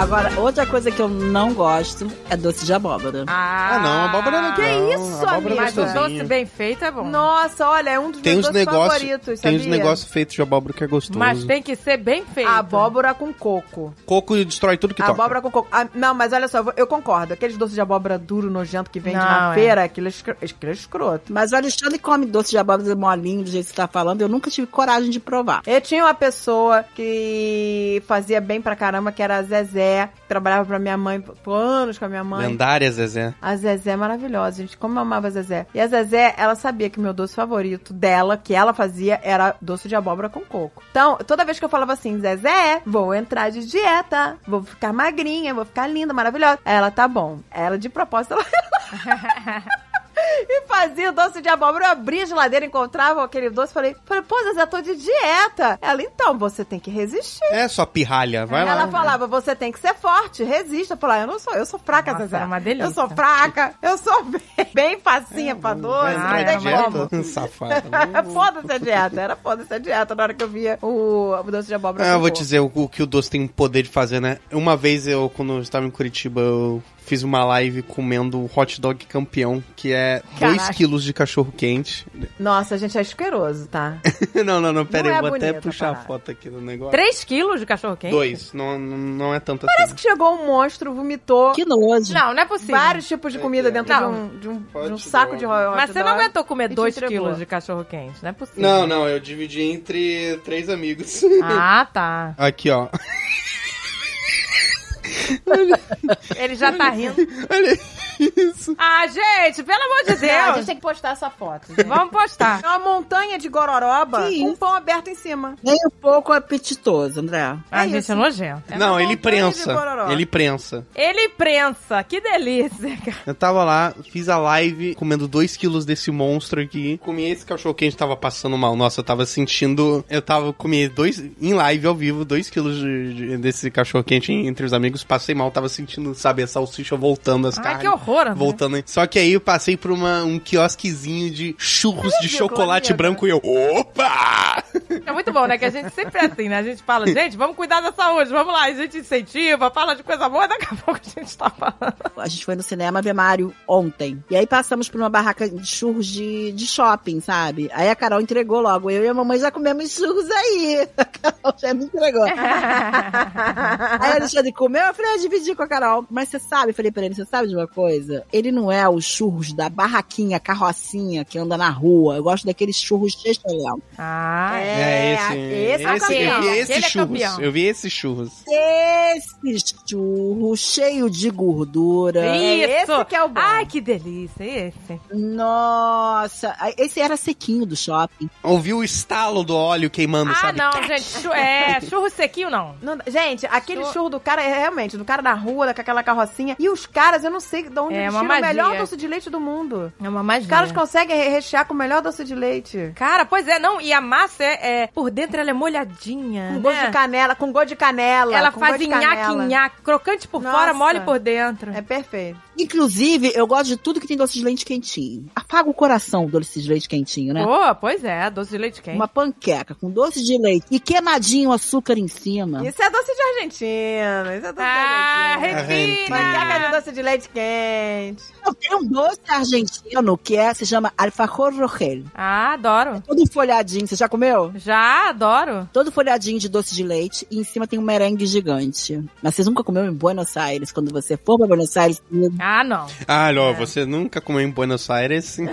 Agora, outra coisa que eu não gosto é doce de abóbora. Ah, Ah, não, abóbora é legal. Que isso, abóbora é amiga? Mas o doce bem feito é bom. Nossa, olha, é um dos Tem meus doces negócios, favoritos, tem uns sabia? negócios feitos de abóbora que é gostoso. Mas tem que ser bem feito. Abóbora com coco. Coco destrói tudo que toca. Abóbora com coco. Ah, não, mas olha só, eu concordo. Aqueles doces de abóbora duro, nojento que vende Não, na é. feira, aquilo é, escro- aquilo é escroto. Mas o Alexandre come doce de abóbora molinho, do jeito que você tá falando. Eu nunca tive coragem de provar. Eu tinha uma pessoa que fazia bem pra caramba, que era a Zezé, trabalhava pra minha mãe por anos com a minha mãe. Lendária, Zezé. A Zezé é maravilhosa, gente. Como eu amava a Zezé. E a Zezé, ela sabia que o meu doce favorito dela, que ela fazia, era doce de abóbora com coco. Então, toda vez que eu falava assim, Zezé, vou entrar de dieta, vou ficar magrinha, vou ficar linda, maravilhosa. Ela, tá bom. Ela, de propósito, ela... E fazia o doce de abóbora. Eu abria a geladeira, encontrava aquele doce. Falei, falei, pô, Zezé, tô de dieta. Ela, então, você tem que resistir. É, sua pirralha. Vai Ela lá. falava, você tem que ser forte, resista. Eu falava, eu não sou, eu sou fraca, Nossa, Zezé. era uma delícia. Eu sou fraca, eu sou bem, bem facinha pra doce, tem em dieta? como. Safado. foda-se a dieta, era foda-se a dieta na hora que eu via o, o doce de abóbora. Ah, com eu vou te dizer o, o que o doce tem o poder de fazer, né? Uma vez eu, quando eu estava em Curitiba, eu fiz uma live comendo o hot dog campeão, que é 2 Caraca. quilos de cachorro quente. Nossa, a gente é asqueroso, tá? não, não, não, pera Não aí, é vou até puxar a foto aqui do negócio. 3 quilos de cachorro quente? Dois, não, não é tanto Parece assim. que chegou um monstro, vomitou Que nojo. Não, não é possível. vários tipos de comida dentro de um, de um, de um Hot saco dog. de hot Mas você não aguentou comer te 2 entregou. quilos de cachorro quente, não é possível. Não, não, eu dividi entre três amigos. Ah, tá. Aqui, ó. Ele já tá rindo. Olha isso. Ah, gente, pelo amor de É, a gente Deus. tem que postar essa foto. gente. Vamos postar. É uma montanha de gororoba Que com um pão aberto em cima. Nem um pouco apetitoso, André. Ah, É gente, isso. é nojento. É não, ele prensa. Ele prensa. Ele prensa. Que delícia, cara. Eu tava lá, fiz a live comendo 2 quilos desse monstro aqui. Comi esse cachorro quente, tava passando mal. Nossa, eu tava sentindo. Eu tava comendo dois. Em live ao vivo, 2 quilos de, de- desse cachorro quente entre os amigos. Passei mal, tava sentindo, sabe, a salsicha voltando, as Ai, carnes. que horror, André. Voltando. Só que aí eu passei por uma, um quiosquezinho de churros de chocolate branco e eu. Opa! É muito bom, né? Que a gente sempre é assim, né? A gente fala, gente, vamos cuidar da saúde, vamos lá. A gente incentiva, fala de coisa boa, daqui a pouco a gente tá falando. A gente foi no cinema ver Mario ontem. E aí passamos por uma barraca de churros de, de shopping, sabe? Aí a Carol entregou logo. Eu e a mamãe já comemos churros aí. A Carol já me entregou. aí a Alexandre comeu, eu falei, eu dividi com a Carol. Mas você sabe, eu falei pra ele, você sabe de uma coisa? Ele não é os churros da barraquinha, carrocinha que anda na rua. Eu gosto daqueles churros chechelão. Ah, é. É, esse. esse é o esse campeão. eu vi Aquele esse é churros. campeão. eu vi esse churros. Esse churro cheio de gordura. Isso! esse que é o bom. Ai, que delícia, esse. Nossa, esse era sequinho do shopping. Ouvi o estalo do óleo queimando, Ah, sabe? não, gente. chu- é, churro sequinho, não. Não- gente, aquele Churro- churro do cara é realmente do cara na rua, com aquela carrocinha. E os caras, eu não sei de onde É uma tiram o melhor magia. doce de leite do mundo. É uma magia. Os caras conseguem re- rechear com o melhor doce de leite. Cara, pois é, não. E a massa é, é- por dentro ela é molhadinha. Com gosto né? de canela, com gosto de canela. Ela faz gosto nhaque, nhaque, crocante por Nossa. fora, mole por dentro. É perfeito. Inclusive, eu gosto de tudo que tem doce de leite quentinho. Apaga o coração o doce de leite quentinho, né? Pô, pois é, doce de leite quente. Uma panqueca com doce de leite e queimadinho açúcar em cima. Isso é doce de Argentina. Isso é doce Ah, de Argentina. refina! Panqueca de doce de leite quente. Não, Tem um doce argentino que é, se chama alfajor rogel. Ah, adoro. Todo folhadinho, você já comeu? Já adoro. Todo folhadinho de doce de leite e em cima tem um merengue gigante. Mas vocês nunca comeu em Buenos Aires? Quando você for pra Buenos Aires, Ah, não. Ah, não, você nunca comeu em Buenos Aires?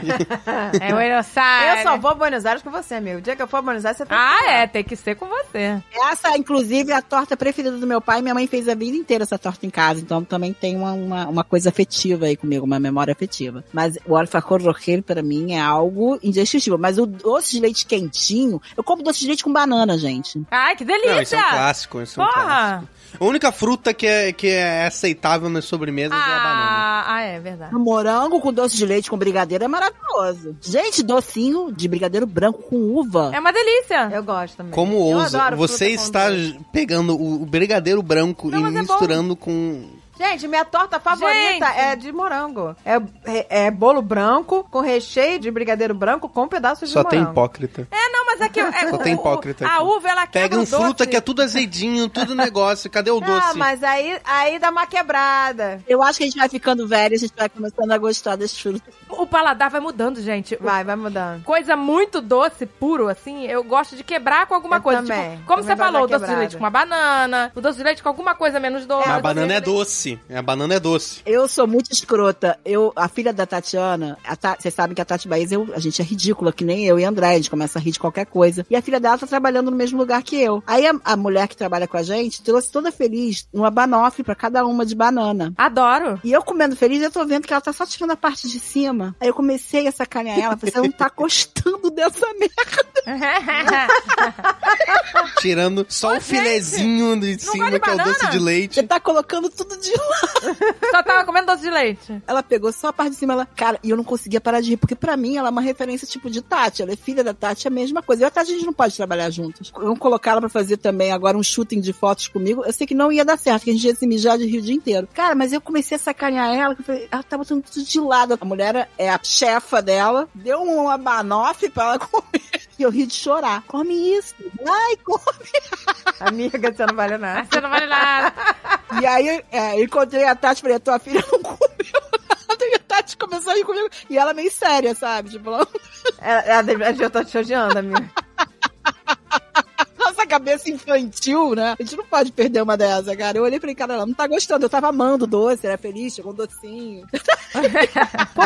É Buenos Aires. Eu só vou a Buenos Aires com você, amigo. O dia que eu for a Buenos Aires, você tem que Ah, é, tem que ser com você. Essa, inclusive, é a torta preferida do meu pai. Minha mãe fez a vida inteira essa torta em casa. Então também tem uma, uma, uma coisa afetiva aí comigo, uma memória afetiva. Mas o alfajor roqueiro, pra mim, é algo indescritível. Mas o doce de leite quentinho, eu como doce de leite com banana, gente. Ai, que delícia. Não, isso é um clássico, isso é um Porra. clássico. A única fruta que é, que é aceitável nas sobremesas é a banana. Ah, ah, é verdade. Morango com doce de leite com brigadeiro é maravilhoso. Gente, docinho de brigadeiro branco com uva. É uma delícia. Eu gosto também. Como ousa? Você está pegando o, o brigadeiro branco Não, e é misturando com. Gente, minha torta favorita Gente. é de morango. É, é, é bolo branco com recheio de brigadeiro branco com pedaços Só de tem morango. hipócrita. É, não, mas é que... É, Só o- tem o- hipócrita A aqui. uva, ela quebra Pega um o doce. fruta que é tudo azedinho, tudo negócio. Cadê o doce? Ah, mas aí, aí dá uma quebrada. Eu acho que a gente vai ficando velho e a gente vai começando a gostar das frutas. O paladar vai mudando, gente. Vai, vai mudando. Coisa muito doce, puro, assim, eu gosto de quebrar com alguma Eu coisa. também. Tipo, como Também você falou, o doce de leite com uma banana, o doce de leite com alguma coisa menos doce. É, a banana é doce. A banana é doce. Eu sou muito escrota. Eu, a filha da Tatiana, Ta- vocês sabem que a Tati Baez, eu, a gente é ridícula, que nem eu e André, a gente começa a rir de qualquer coisa. E a filha dela tá trabalhando no mesmo lugar que eu. Aí a, a mulher que trabalha com a gente trouxe toda feliz uma banoffee pra cada uma de banana. Adoro. E eu comendo feliz, eu tô vendo que ela tá só tirando a parte de cima. Aí eu comecei a sacanear ela, falei, você não tá gostando dessa merda. Tirando só o filezinho de cima, que é o doce de Você leite. tá colocando tudo de lado. Só tava comendo doce de leite. Ela pegou só a parte de cima, ela, cara, e eu não conseguia parar de rir, porque pra mim ela é uma referência tipo de Tati. Ela é filha da Tati, é a mesma coisa. Eu e a Tati, a gente não pode trabalhar juntos. Vamos colocar ela pra fazer também agora um shooting de fotos comigo. Eu sei que não ia dar certo, que a gente ia se mijar de rio o dia inteiro. Cara, mas eu comecei a sacanear ela, que eu falei, ela tá botando tudo de lado. A mulher é a chefa dela, deu uma banoffee pra ela comer. E eu ri de chorar. Come isso. Ai, come. Amiga, você não vale nada. Você não vale nada. E aí, é, eu encontrei a Tati e falei, a tua filha não comeu nada. E a Tati começou a rir comigo. E ela meio séria, sabe? Tipo, ela- Ela, ela devia devia estar te odiando, amiga. cabeça infantil, né? A gente não pode perder uma dessa, cara. Eu olhei e falei, cara, ela não tá gostando. Eu tava amando o doce, era feliz, chegou um docinho. Pô,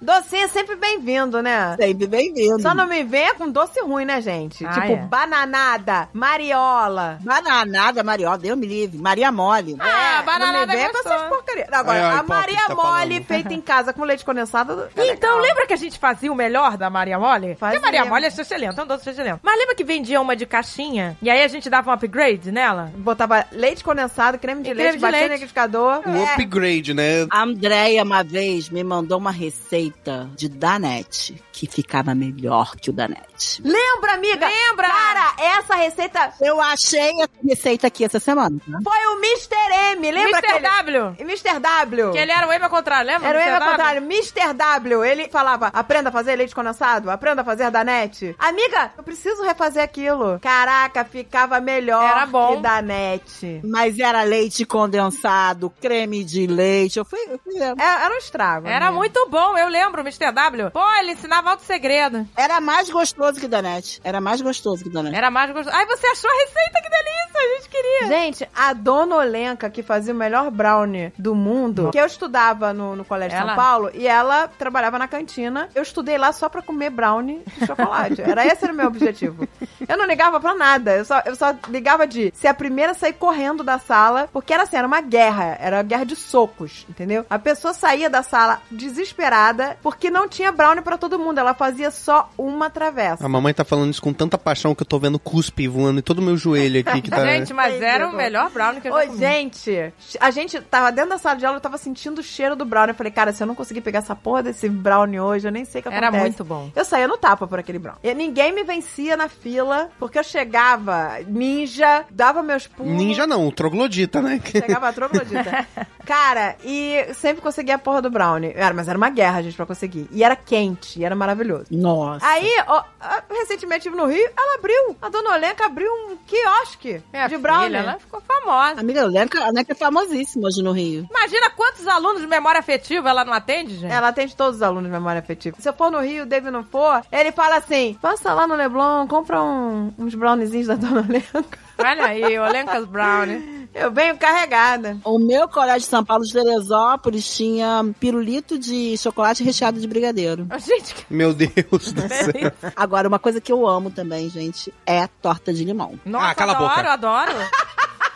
docinho é sempre bem-vindo, né? Sempre bem-vindo. Só não me venha com doce ruim, né, gente? Ah, tipo, é. bananada, mariola. Bananada, Mariola, Deus me livre. Maria Mole. Ah, É, bananada não me venha é com gostoso. essas porcarias. Agora, ó, a hipócrita Maria tá Mole falando. feita em casa com leite condensado. é Então, legal. lembra que a gente fazia o melhor da Maria Mole? Porque Fazia. a Maria Mole é excelente, é um doce excelente. Mas lembra que vendia uma de caixinha? E aí a gente dava um upgrade nela? Botava leite condensado, creme de E leite, creme de batia no leite. liquidificador. O É. upgrade, né? A Andréia, uma vez, me mandou uma receita de Danette, que ficava melhor que o Danette. Lembra, amiga? Lembra? Cara, essa receita Eu achei essa receita aqui essa semana, tá? foi o Mr. M. Lembra Mr. aquele... W. Mr. W. Que ele era o M ao contrário, lembra? Era o Mr. M ao W? contrário, Mr. W. Ele falava, aprenda a fazer leite condensado, aprenda a fazer Danete. Amiga, eu preciso refazer aquilo. Caraca, ficava melhor Era bom. que Danete. Mas era leite condensado, creme de leite. Eu fui. Eu fui É, era um estrago. Era amiga. muito bom, eu lembro, o Mr. W. Pô, ele ensinava alto segredo. Era mais gostoso que o Danette. Era mais gostoso que o Danette. Era mais gostoso. Ai, você achou a receita, que delícia, a gente queria. Gente, a dona Olenka, que fazia o melhor brownie do mundo, que eu estudava no, no Colégio Ela? São Paulo, e ela trabalhava na cantina. Eu estudei lá só pra comer brownie de chocolate. era esse era o meu objetivo. Eu não ligava pra nada. Eu só, eu só ligava de ser a primeira a sair correndo da sala, porque era assim, era uma guerra. Era uma guerra de socos, entendeu? A pessoa saía da sala desesperada porque não tinha brownie pra todo mundo. Ela fazia só uma travessa. A mamãe tá falando isso com tanta paixão que eu tô vendo cuspe voando em todo o meu joelho aqui que tá. Gente, mas era o melhor brownie que eu já comi. gente, a gente tava dentro da sala de aula, eu tava sentindo o cheiro do brownie. Eu falei, cara, se eu não conseguir pegar essa porra desse brownie hoje, eu nem sei o que Era acontece. muito bom. Eu saía no tapa por aquele brownie. E ninguém me vencia na fila, porque eu chegava ninja, dava meus pulos. Ninja não, troglodita, né? Chegava a troglodita. Cara, e sempre conseguia a porra do brownie. Era, mas era uma guerra, gente, pra conseguir. E era quente, e era maravilhoso. Nossa. Aí, ó, a- recentemente no Rio, ela abriu, a dona Olenka abriu um quiosque Minha de brownie. filha, ela ficou famosa. Amiga, a Lenca, a Lenca é famosíssima hoje no Rio. Imagina quantos alunos de memória afetiva ela não atende, gente. Ela atende todos os alunos de memória afetiva. Se eu for no Rio, o David não for, ele fala assim: passa lá no Leblon, compra um- uns browniezinhos da dona Olenka. Olha aí, Olencas Brownie. Eu venho carregada. O meu colégio de São Paulo de Teresópolis tinha pirulito de chocolate recheado de brigadeiro. Gente, que Meu Deus do céu. Agora, uma coisa que eu amo também, gente, é torta de limão. Nossa, Ah, cala a adoro, boca. adoro.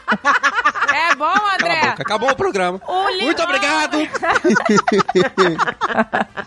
é bom, André. acabou o programa. O limão. Muito obrigado!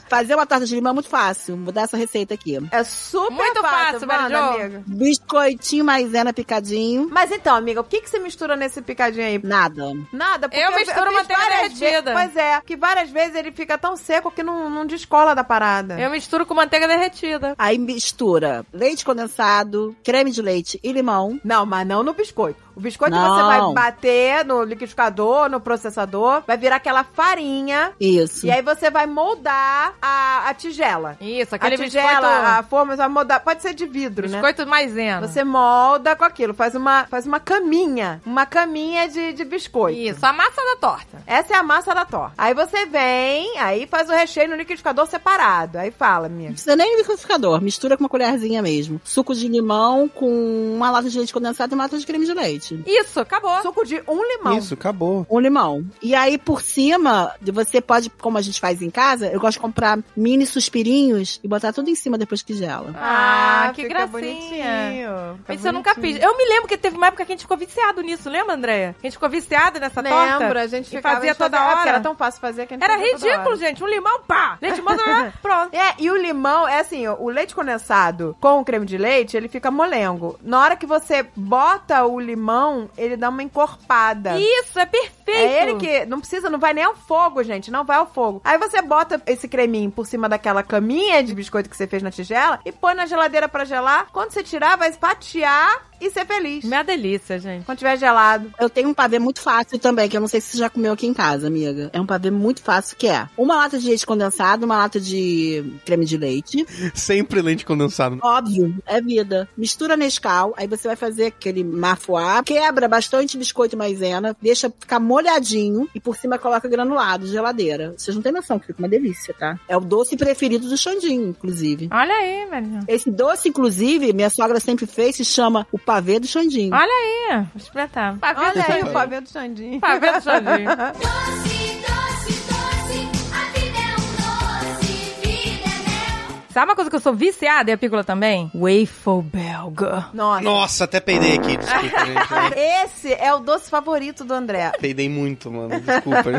Fazer uma torta de limão é muito fácil. Vou dar essa receita aqui. É super Muito fácil, Mary manda, amiga. Biscoitinho maisena picadinho. Mas então, amiga, o que, que você mistura nesse picadinho aí? Nada. Nada, porque Eu misturo fiz manteiga derretida. Vezes, pois é, que várias vezes ele fica tão seco que não, não descola da parada. Eu misturo com manteiga derretida. Aí mistura leite condensado, creme de leite e limão. Não, mas não no biscoito. O biscoito Não. você vai bater no liquidificador, no processador, vai virar aquela farinha. Isso. E aí você vai moldar a, a tigela. Isso, A aquele tigela, biscoito... a forma, você vai moldar. Pode ser de vidro, né? Biscoito maisena. Você molda com aquilo, faz uma, faz uma caminha. Uma caminha de, de biscoito. Isso, a massa da torta. Essa é a massa da torta. Aí você vem, aí faz o recheio no liquidificador separado. Aí fala, minha. Não precisa nem liquidificador, mistura com uma colherzinha mesmo. Suco de limão com uma lata de leite condensado e uma lata de creme de leite. Isso, acabou. Suco de um limão. Isso, acabou. Um limão. E aí, por cima, você pode, como a gente faz em casa, eu gosto de comprar mini suspirinhos e botar tudo em cima depois que gela. Ah, que fica gracinha. bonitinho. Eu nunca fiz. Eu me lembro que teve uma época que a gente ficou viciado nisso, lembra, Andréia? A gente ficou viciado nessa torta. Lembra, a gente ficava, fazia a gente toda fazia- hora. Era tão fácil fazer que a gente Era ridículo, gente. Um limão, pá! Leite moça, pronto. É, e o limão, é assim, ó, o leite condensado com o creme de leite, ele fica molengo. Na hora que você bota o limão, ele dá uma encorpada. Isso, é perfeito. É ele que não precisa, não vai nem ao fogo, gente, não vai ao fogo. Aí você bota esse creminho por cima daquela caminha de biscoito que você fez na tigela e põe na geladeira pra gelar. Quando você tirar, vai fatiar e ser feliz. Minha delícia, gente. Quando tiver gelado. Eu tenho um pavê muito fácil também, que eu não sei se você já comeu aqui em casa, amiga. É um pavê muito fácil, que é uma lata de leite condensado, uma lata de creme de leite. Sempre leite condensado. Óbvio, é vida. Mistura Nescau, aí você vai fazer aquele mafuá, quebra bastante biscoito e maisena, deixa ficar molhadinho e por cima coloca granulado de geladeira. Vocês não têm noção, que fica uma delícia, tá? É o doce preferido do Xandinho, inclusive. Olha aí, velho. Esse doce, inclusive, minha sogra sempre fez, se chama o pavê do Xandinho. Olha aí. Vou experimentar. Pavê Olha do aí o Xandinho. pavê do Xandinho. Pavê do Xandinho. Sabe uma coisa que eu sou viciada e a pícola também? Waffle belga. Nossa. Nossa, até peidei aqui, desculpa, gente. né? Esse é o doce favorito do André. Peidei muito, mano, desculpa.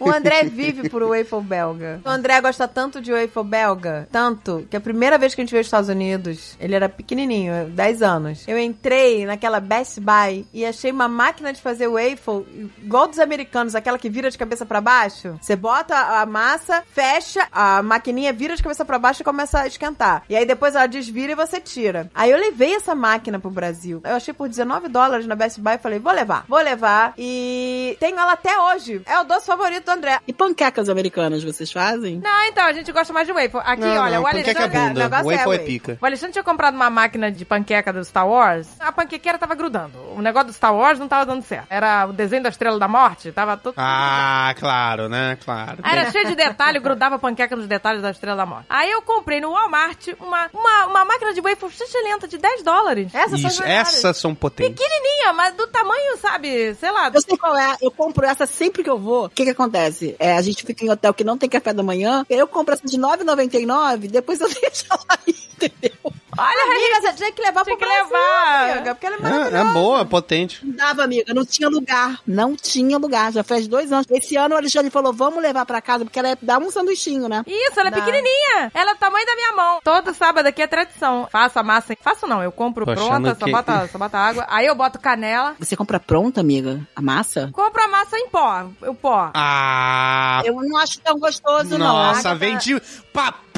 O André vive por waffle belga. O André gosta tanto de waffle belga, tanto, que a primeira vez que a gente veio aos Estados Unidos, ele era pequenininho, 10 anos. Eu entrei naquela Best Buy e achei uma máquina de fazer waffle igual dos americanos, aquela que vira de cabeça pra baixo. Você bota a massa, fecha, a maquininha vira de cabeça pra baixo e começa a esquentar. E aí depois ela desvira e você tira. Aí eu levei essa máquina pro Brasil. Eu achei por 19 dólares na Best Buy e falei, vou levar, vou levar. E tenho ela até hoje. É o doce favorito do André. E panquecas americanas vocês fazem? Não, então, a gente gosta mais de waffle. Aqui, Não, olha, não, o panqueca é Alexandre... bunda. negócio é Waffle é pica. O Alexandre tinha comprado uma máquina de panqueca do Star Wars. A panquequeira tava grudando. O negócio do Star Wars não tava dando certo. Era o desenho da Estrela da Morte. Tava todo... Ah, claro, né? Claro. Era cheio de detalhe, grudava a panqueca nos detalhes da Estrela da Morte. Aí eu comprei no Walmart uma, uma, uma máquina de waffle excelente de 10 dólares. Essas são as Isso, melhores. essas são potentes. Pequenininha, mas do tamanho, sabe, sei lá. Eu sei qual é, eu compro essa sempre que eu vou. O que que acontece? É, a gente fica em hotel que não tem café da manhã, eu compro essa de R$ 9,99, depois eu deixo ela aí, entendeu? Olha, amiga, você tinha que levar Tinha pro que Brasil, levar. amiga, porque ela é É, maravilhosa. é boa, é potente. Não dava, amiga, não tinha lugar. Não tinha lugar, já faz dois anos. Esse ano o Alexandre falou, vamos levar pra casa, porque ela é, dá um sanduichinho, né? Isso, ela é Dá. pequenininha. Ela é do tamanho da minha mão. Todo sábado aqui é tradição. Faço a massa. Faço não, eu compro Tô pronta, só, que- bota, só bota água. Aí eu boto canela. Você compra pronta, amiga? A massa? Compro a massa em pó. O pó. Ah, Eu não acho tão gostoso, não. nossa, Agatha- vem de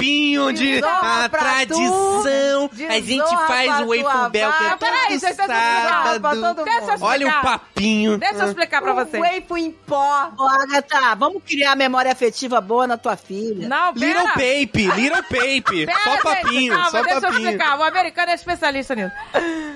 papinho de a tradição. a gente faz o waffle bell que é vaca. Peraí, todo pra todo. Deixa eu Olha o papinho. Deixa eu explicar pra você. O waffle em pó. Ô, Agatha, vamos criar memória afetiva boa na tua filha. Não, Little pera. Pape, Little Pape. Pera, Só gente, papinho, calma, só deixa eu papinho. explicar. O americano é especialista nisso.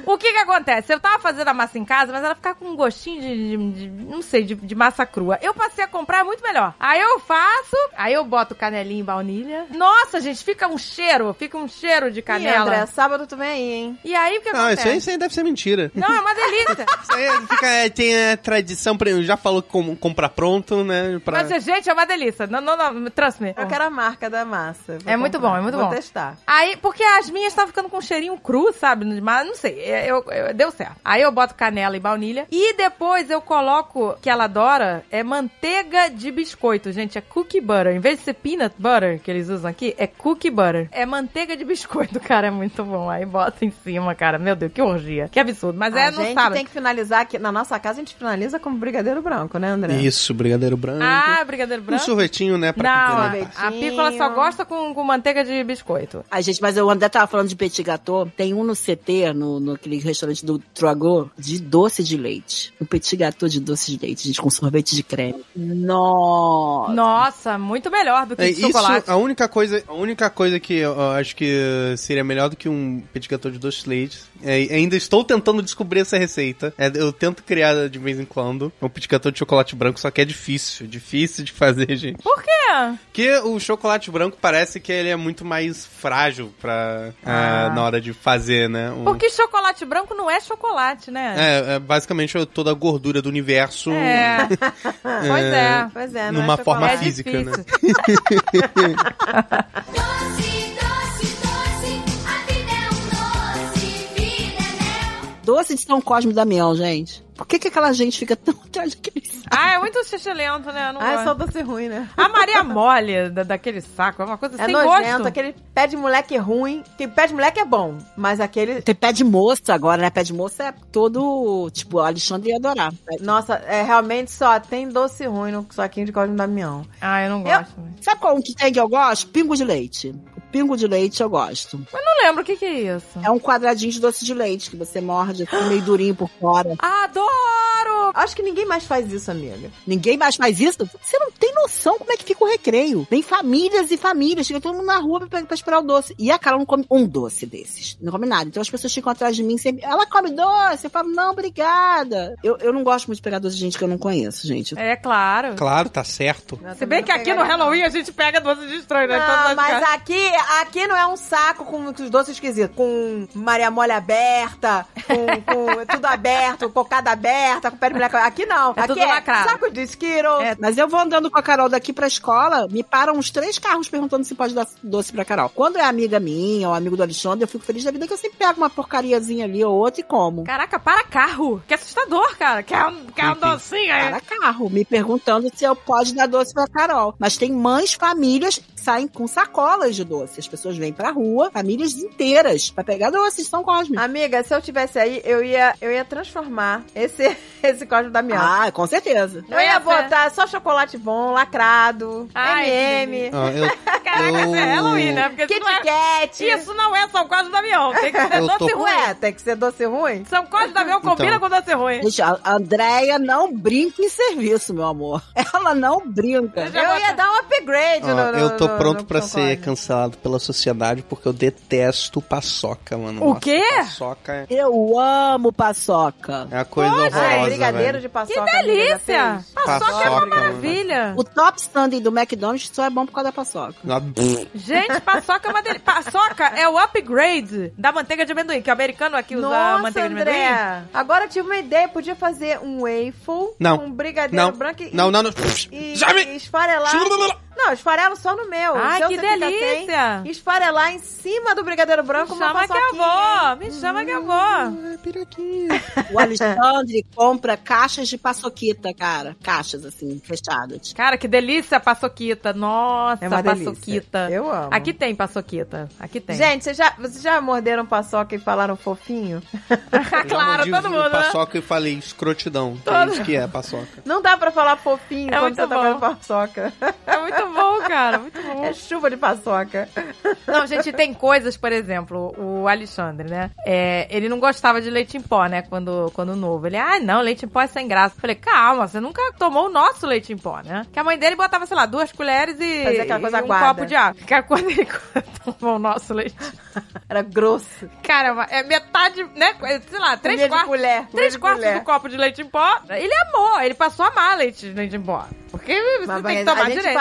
O que que acontece? Eu tava fazendo a massa em casa, mas ela ficava com um gostinho de, de- de- não sei, de, de massa crua. Eu passei a comprar, é muito melhor. Aí eu faço, aí eu boto canelinha e baunilha. Nossa, gente, fica um cheiro, fica um cheiro de Ih, canela. André, sábado tu vem aí, hein? E aí o que Não, acontece? isso aí, isso aí deve ser mentira. Não, é uma delícia. Isso aí fica, é, tem a tradição, pra- já falou que com, comprar pronto, né? Pra... Mas, gente, é uma delícia. Não, não, não, trust me. Eu quero a marca da massa. Vou É muito comprar. bom, é muito Vou bom. testar. Aí, porque as minhas estavam ficando com um cheirinho cru, sabe? Mas não sei, é, eu, eu- deu certo. Aí eu boto canela e baunilha. E depois eu coloco, que ela adora, é manteiga de biscoito, gente. É cookie butter. Em vez de ser peanut butter, que eles usam aqui, é cookie butter. É manteiga de biscoito, cara. É muito bom. Aí bota em cima, cara. Meu Deus, que orgia. Que absurdo. Mas é a no gente sábado. tem que finalizar aqui. Na nossa casa, a gente finaliza com brigadeiro branco, né, André? Isso, brigadeiro branco. Ah, brigadeiro um branco? sorvetinho, né? Pra Não, a, a pícola só gosta com, com manteiga de biscoito. A gente, mas o André tava falando de petit gâteau. Tem um no CT, no, no aquele restaurante do Troagô, de doce de leite. Um petit gâteau de doce de leite, gente, com sorvete de creme. Nossa! Nossa, muito melhor do que É, de chocolate. a única coisa, a única coisa que eu, acho que seria melhor do que um petit de doce de leite, é, ainda estou tentando descobrir essa receita. É, eu tento criar de vez em quando um petit gâteau de chocolate branco, só que é difícil, difícil de fazer, gente. Por quê? Porque o chocolate branco parece que ele é muito mais frágil pra, Ah. ah, na hora de fazer, né? Um- Porque chocolate branco não é chocolate, né? é, é basicamente toda a gordura do universo É. pois é. Pois é, não numa é forma. É física, né? Doce de São Cosme e Damião, gente. Por que, que aquela gente fica tão atrás daquele saco? Ah, é muito xixelento, né? Eu Não Ah, é gosto. só doce ruim, né? A Maria Mole da, daquele saco é uma coisa É sem nojento, gosto. aquele pé de moleque ruim. Que pé de moleque é bom, mas aquele... Tem pé de moça agora, né? Pé de moça é todo. Tipo, o Alexandre ia adorar. Nossa, é, realmente só tem doce ruim no saquinho de Cosme Damião. Ah, eu não Eu- gosto. Sabe qual que tem que eu gosto? Pingo de leite. O pingo de leite eu gosto. Não lembro o que que é isso. É um quadradinho de doce de leite que você morde, fica meio durinho por fora. Adoro! Acho que ninguém mais faz isso, amiga. Ninguém mais faz isso? Você não tem noção como é que fica o recreio. Tem famílias e famílias, chega todo mundo na rua pra, pra esperar o doce. E a Carol não come um doce desses. Não come nada. Então as pessoas ficam atrás de mim sempre. Ela come doce? Eu falo, não, obrigada. Eu, eu não gosto muito de pegar doce de gente que eu não conheço, gente. É claro. Claro, tá certo. Se bem que aqui no Halloween a gente pega doce de estranho, né? Então Não, vai mas ficar- aqui, aqui não é um saco com os doces esquisitos. Com Maria Mole aberta, com, com tudo aberto, cocada aberta, com pé de moleque. Aqui não. É aqui tudo é lacrado. saco de Skittles. É, mas eu vou andando com a Carol daqui pra escola, me param uns três carros perguntando se pode dar doce pra Carol. Quando é amiga minha ou amigo do Alexandre, eu fico feliz da vida que eu sempre pego uma porcariazinha ali ou outra e como. Caraca, para carro. Que assustador, cara. Quer um, quer um docinho aí. Para carro, me perguntando se eu pode dar doce pra Carol. Mas tem mães, famílias saem com sacolas de doce. As pessoas vêm pra rua, famílias inteiras, pra pegar doce de São Cosme. Amiga, se eu tivesse aí, eu ia, eu ia transformar esse, esse código da minha. Ah, com certeza. eu ia botar só chocolate bom, lacrado, Ai, M&M, Ó, eu, Caraca, isso é eu- Halloween, né? Porque isso Kit não é, Kat. isso não é São Cosme do Avião. Tem que ser Eu doce tô- ruim. Ué, tem que ser doce ruim? São Cosme do Avião combina Então. com doce ruim. Gente, a Andréia não brinca em serviço, meu amor. Ela não brinca. Eu bota- ia dar um upgrade ó, no, no, eu tô pronto São ser cancelado pela sociedade porque eu detesto paçoca, mano. O Nossa, quê? Paçoca é- Eu amo paçoca. é a coisa Ai, horrorosa, brigadeiro velho. de paçoca. Que delícia! fez? Paçoca é uma Paçoca, mano. maravilha. O top standing do McDonald's só é bom por causa da paçoca. Ah, Gente, paçoca é uma delícia. Paçoca é o upgrade da manteiga de amendoim, que o americano aqui usa Nossa, manteiga de amendoim. André. Agora eu tive uma ideia. Podia fazer um waffle Não. com brigadeiro Não, branco e, não, não, não. e, Já me- e esfarelar. Não, esfarelo só no meu. Ai, que delícia. sem, Esfarelar em cima do brigadeiro Me branco uma chama que eu vou. Me chama que eu vou. Ah, piraquinha. O Alexandre compra caixas de paçoquita, cara. Caixas, assim, fechadas. Cara, que delícia a paçoquita. Nossa, É uma delícia. paçoquita. Eu amo. Aqui tem paçoquita. Aqui tem. Gente, vocês já, vocês já morderam paçoca e falaram fofinho? claro, todo mundo, né? paçoca e falei escrotidão. É isso que é paçoca. Não dá pra falar fofinho É quando você tá bom. comendo paçoca. É muito bom, cara. Muito bom. É chuva de paçoca. Não, gente, tem coisas, por exemplo, o Alexandre, né? É, ele não gostava de leite em pó, né? Quando, quando novo. Ele, ah, não, leite em pó é sem graça. Eu falei, calma, você nunca tomou o nosso leite em pó, né? Que a mãe dele botava, sei lá, duas colheres e, Fazia aquela coisa e um aguada. copo de água. Que quando ele tomou o nosso leite. Era grosso. Cara, é metade, né? Sei lá, três de quartos. colher, Três quartos colher. do copo de leite em pó. Ele amou, ele passou a amar leite leite em pó. Porque você Mas, tem que tomar a gente direito.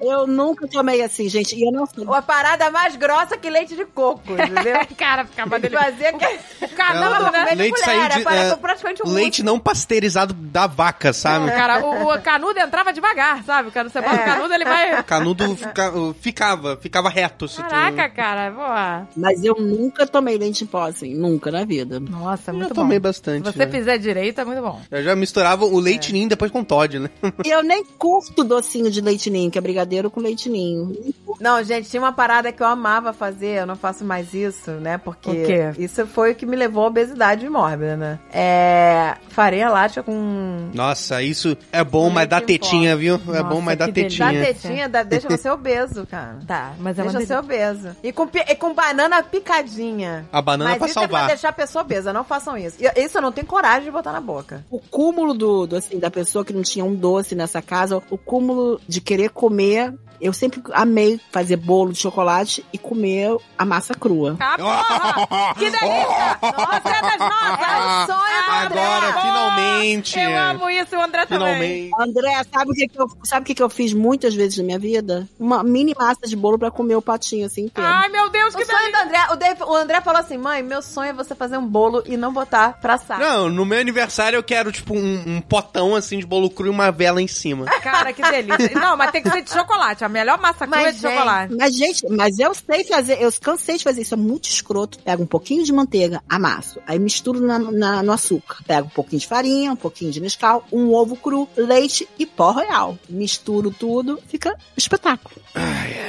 Eu nunca tomei assim, gente. E eu não sei. uma parada mais grossa que leite de coco, entendeu? Cara, ficava dele. fazia que... O canudo, Não, né? Leite saiu de. é, praticamente um leite não pasteurizado da vaca, sabe? Cara, o, o canudo entrava devagar, sabe? Quando você bota É. o canudo, ele vai. Canudo fica- ficava, ficava reto. Se tu- Caraca, cara, boa. Mas eu nunca tomei leite em pó, assim. Nunca na vida. Nossa, Eu muito bom. tomei Se bastante. você né? fizer direito, é muito bom. Eu já misturava o leite ninho depois com Todd, né? E eu nem curto docinho de leite ninho, que é brigadeiro com leite ninho. Não, gente, tinha uma parada que eu amava fazer, eu não faço mais isso, né? Porque O quê? isso foi o que me levou à obesidade mórbida, né? É. Farinha láctea com. Nossa, isso é bom, mas dá tetinha, viu? é Nossa, bom, mas dá tetinha. Da tetinha, dá- deixa você obeso, cara. Tá, mas é uma Deixa você obeso. E com, e com banana picadinha. A banana Mas pra isso é pra salvar. deixar a pessoa obesa, não façam isso. Isso eu não tenho coragem de botar na boca. O cúmulo do, do, assim, da pessoa que não tinha um doce nessa casa, o cúmulo de querer comer comer eu sempre amei fazer bolo de chocolate e comer a massa crua. Ah, porra! Que delícia! Você é das nossas! É o sonho do André. Agora, finalmente. Eu amo isso, o André também. Finalmente. André, sabe o que, que eu, sabe o que, que eu fiz muitas vezes na minha vida? Uma mini massa de bolo pra comer o patinho assim inteiro. Ai, meu Deus, O que sonho do delícia! André, o, Dave- o André falou assim: mãe, meu sonho é você fazer um bolo e não botar pra assar. Não, no meu aniversário eu quero, tipo, um, um potão assim de bolo cru e uma vela em cima. Cara, que delícia. Não, mas tem que ser de chocolate. A melhor massa crua é de gente, chocolate. Mas, gente, mas eu sei fazer, eu cansei de fazer isso, é muito escroto. Pego um pouquinho de manteiga, amasso, aí misturo na, na- no açúcar. Pego um pouquinho de farinha, um pouquinho de Nescau, um ovo cru, leite e pó royal. Misturo tudo, fica espetáculo.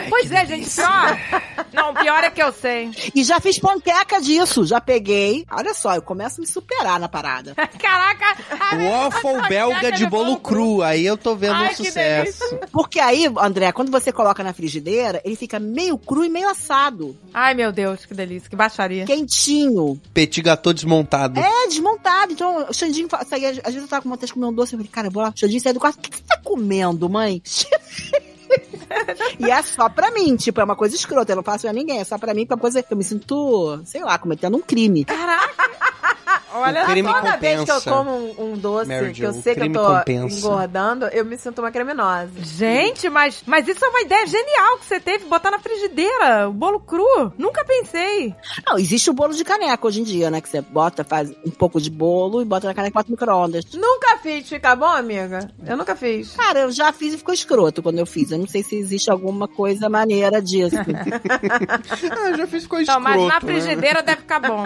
Pois é, gente, pior. Não, pior é que eu sei. E já fiz panqueca disso, já peguei. Olha só, eu começo a me superar na parada. Caraca! Waffle belga de bolo cru. Aí eu tô vendo Ai, um sucesso. Porque aí, André, quando você coloca na frigideira, ele fica meio cru e meio assado. Ai, meu Deus, que delícia, que baixaria. Quentinho. Petit gâteau desmontado. É, desmontado. Então, o Xandinho saía, às vezes eu tava com vontade de comer um doce. Eu falei, cara, eu vou lá. O Xandinho saiu do quarto. O que que você tá comendo, mãe? e é só pra mim, tipo, é uma coisa escrota. Eu não faço pra ninguém. É só pra mim, pra coisa que eu me sinto, sei lá, cometendo um crime. Olha. Toda vez que eu compensa. como um, um doce Mary que eu sei que eu tô compensa. engordando, eu me sinto uma criminosa. Gente, mas, mas isso é uma ideia genial que você teve, botar na frigideira o bolo cru. Nunca pensei. Não, existe o bolo de caneca hoje em dia, né? Que você bota, faz um pouco de bolo e bota na caneca e bota no micro-ondas. Nunca fiz, fica bom, amiga? Eu nunca fiz. Cara, eu já fiz e ficou escroto quando eu fiz. Eu não sei se existe alguma coisa maneira disso. Ah, já fiz coisa Não, mas na escroto, né? frigideira deve ficar bom.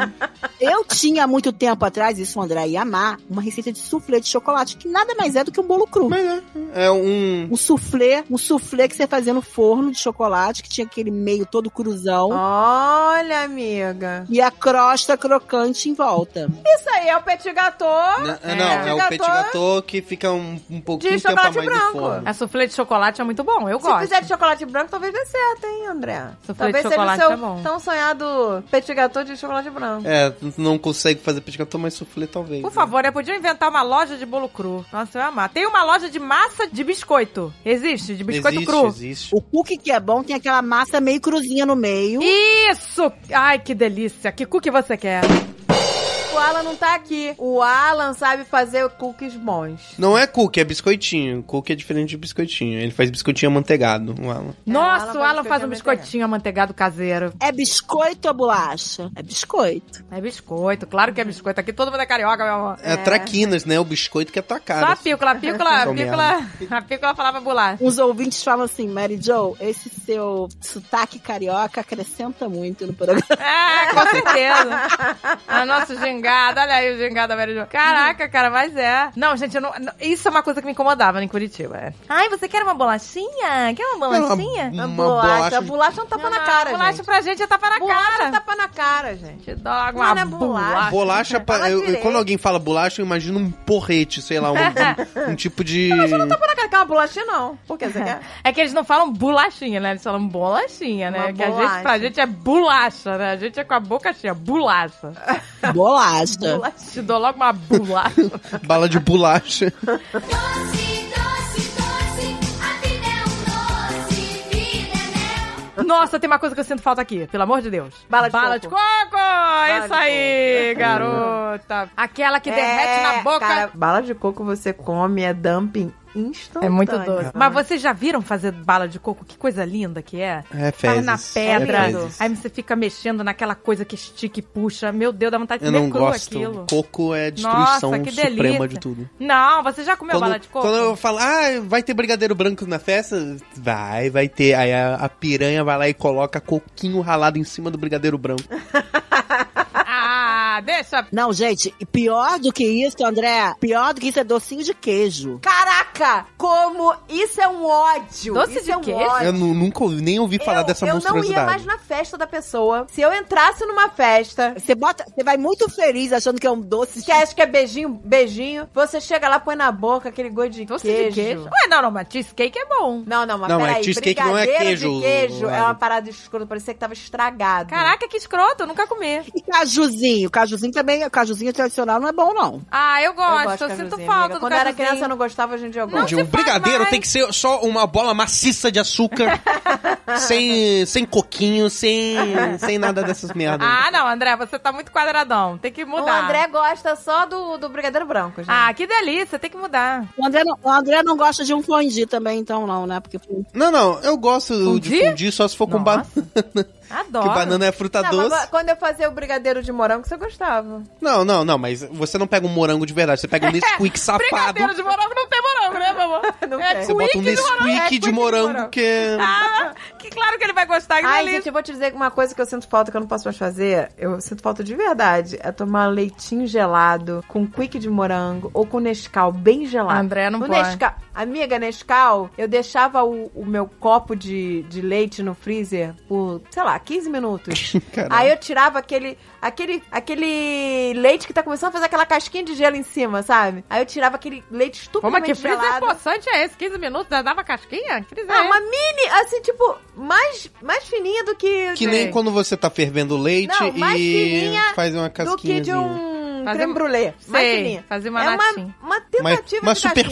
eu tinha muito tempo atrás, isso o André ia amar, uma receita de soufflé de chocolate, que nada mais é do que um bolo cru. Mas é, é um... Um soufflé, um soufflé que você fazia no forno de chocolate, que tinha aquele meio todo cruzão. Olha, amiga. E a crosta crocante em volta. Isso aí é o petit gâteau. Não, é, não, é o petit gâteau que fica um, um pouquinho De tempo a chocolate mais branco. no forno. A soufflé de chocolate é muito bom, eu Se gosto. fizer de chocolate branco, talvez dê certo, hein, André? Soufflé de talvez chocolate seja o é seu bom. tão sonhado petit gâteau de chocolate branco. É, não consegue fazer petit gâteau, mas soufflé talvez. Por né? favor, eu podia inventar uma loja de bolo cru. Nossa, eu ia amar. Tem uma loja de massa de biscoito. Existe? De biscoito existe, cru? Existe. O cookie que é bom tem aquela massa meio cruzinha no meio. Isso! Ai, que delícia. Que cookie você quer? O Alan não tá aqui. O Alan sabe fazer cookies bons. Não é cookie, é biscoitinho. Cookie é diferente de biscoitinho. Ele faz biscoitinho amanteigado, o Alan. Nossa, Alan o faz Alan faz um biscoitinho amanteigado caseiro. É biscoito ou bolacha? É biscoito. É biscoito, claro que é biscoito. Aqui todo mundo é carioca, meu amor. É, traquinas, né? O biscoito que é tua cara. Só a pícola, a pícola, a pícola, a pícola falava bolacha. Uns ouvintes falam assim, Mary Jo, esse seu sotaque carioca acrescenta muito no programa. É, com certeza. A nosso gingado, olha aí o gingado da Mary Jo. Caraca, cara, mas é. Não, gente, eu não, não- isso é uma coisa que me incomodava em Curitiba. É. Ai, você quer uma bolachinha? Quer uma bolachinha? Uma, uma bolacha, bolacha. a bolacha é um tapa na Não, cara, Bolacha gente. pra gente é tapa na Bolacha é cara. tapa na cara, gente. Te dá uma não é bolacha. bolacha. Bolacha, Fala eu- quando alguém fala bolacha, eu imagino um porrete, sei lá, um, um- um tipo de. Tapa na cara que é uma bolachinha, não. Por que você quer? É que eles não falam bolachinha, né? Eles falam bolachinha, né? Uma que a gente, bolacha. pra gente é bolacha, né? A gente é com a boca cheia, bolacha. Bolacha. Te dou logo uma bolacha. Bala de bolacha. É é. Nossa, tem uma coisa que eu sinto falta aqui, pelo amor de Deus. Bala de Bala coco. de coco! Isso de aí, garota. Aquela que derrete na boca. É, Cara, bala de coco você come, é dumping instantâneo. É muito doce. Mas vocês já viram fazer bala de coco? Que coisa linda que é. É Faz fezes. na pedra. É fezes. aí você fica mexendo naquela coisa que estica e puxa. Meu Deus, dá vontade de Eu comer não cru gosto. aquilo. Coco é destruição Nossa, que suprema de tudo. Não, você já comeu Quando, bala de coco? quando eu falo, ah, vai ter brigadeiro branco na festa? Vai, vai ter. Aí a, a piranha vai lá e coloca coquinho ralado em cima do brigadeiro branco. Ah, deixa. Não, gente, pior do que isso, André, pior do que isso é docinho de queijo. Caraca, como isso é um ódio. Doce isso de é um queijo? ódio. Eu nu- nunca ouvi- nem ouvi falar eu, dessa eu não monstruosidade. ia mais na festa da pessoa. Se eu entrasse numa festa, Você bota, você vai muito feliz achando que é um doce. que acha que é beijinho, beijinho, você chega lá, põe na boca aquele gosto de Doce queijo. de queijo. Ué, não, não, mas cheesecake é bom. Não, não, mas Não, mas peraí, cheesecake não é brigadeiro queijo, de queijo é uma parada escura, parecia que tava estragado. Caraca, que escroto, eu nunca comi. E cajuzinho? Cajuzinho também, cajuzinho tradicional não é bom, não. Ah, eu eu gosto, eu, gosto de sinto cajuzinho, falta amiga. do Quando eu era cajuzinho. criança eu não gostava, hoje em dia eu Não. De um brigadeiro mais. tem que ser só uma bola maciça de açúcar, sem, sem coquinho, sem, sem nada dessas merdas. Ah, não, André, você tá muito quadradão. Tem que O mudar. André gosta só do, do brigadeiro branco, gente. Ah, que delícia, tem que mudar. O André não, o André não gosta de um fondue também, então, não, né? Porque Não, não, eu gosto de Fundir? fundir só se for com banana. Adoro. Que banana é fruta Não, mas doce. quando eu fazia o brigadeiro de morango, você gostava. Não, não, não, mas você não pega um morango de verdade, você pega um Nesquik safado. Brigadeiro de morango não tem morango, né, meu amor? Não é tem. Você bota um quick de morango. Nesquik É de morango que é... Ah, que claro que ele vai gostar, que Ai, gente, eu vou te dizer uma coisa que eu sinto falta que eu não posso mais fazer. Eu sinto falta de verdade. É tomar leitinho gelado com quick de morango ou com Nescau bem gelado. André, não o pode. Nescau, Amiga, Nescau, eu deixava o, o meu copo de, de leite no freezer por, sei lá, 15 minutos. Caramba. Aí eu tirava aquele, aquele, aquele leite que tá começando a fazer aquela casquinha de gelo em cima, sabe? Aí eu tirava aquele leite Como é que estupidamente freezer gelado. poçante é esse? 15 minutos, já dava casquinha? Que Ah, é uma mini, assim, tipo, mais, mais fininha do que... Que nem quando você tá fervendo leite Não, mais e fininha faz uma do que casquinha. de um Fazer creme um- brulee. Mais fininha. fazer uma é uma, natinha. uma Uma, tentativa uma de casquinha.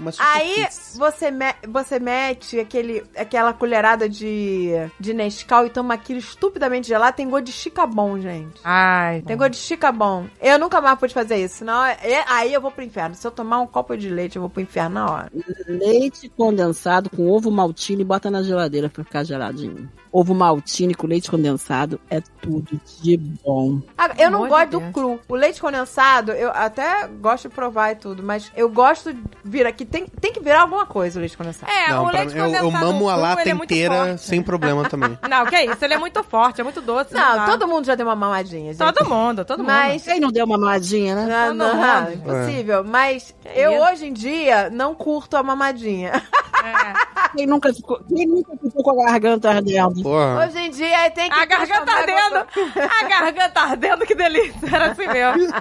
Uma Aí você, me- você mete aquele, aquela colherada de, de Nescau e toma aquilo estupidamente gelado. Tem gosto de chicabom, gente. Ai, Tem gosto de chicabom. Eu nunca mais pude fazer isso. Senão, é- aí eu vou pro inferno. Se eu tomar um copo de leite, eu vou pro inferno na hora. Leite condensado com ovo maltine e bota na geladeira pra ficar geladinho. Ovo maltine com leite condensado é tudo de bom. Ah, eu não amor gosto de do Deus. cru. O leite condensado, eu até gosto de provar e tudo, mas eu gosto de vir aqui. Tem, tem que virar alguma coisa o leite condensado. É, Não, o leite mim, eu, condensado eu mamo a lata é inteira forte. sem problema também. Não, que isso, ele é muito forte, é muito doce. Não, dá. todo mundo já deu uma mamadinha, gente. Todo mundo, todo mundo. Mas Quem não deu uma mamadinha, né? Não, Todo não, mundo. impossível. Mas eu hoje em dia não curto a mamadinha. É. Quem nunca ficou, quem nunca ficou com a garganta ardendo? Porra. Hoje em dia tem que. A garganta ardendo! A garganta ardendo, que delícia! Era assim mesmo.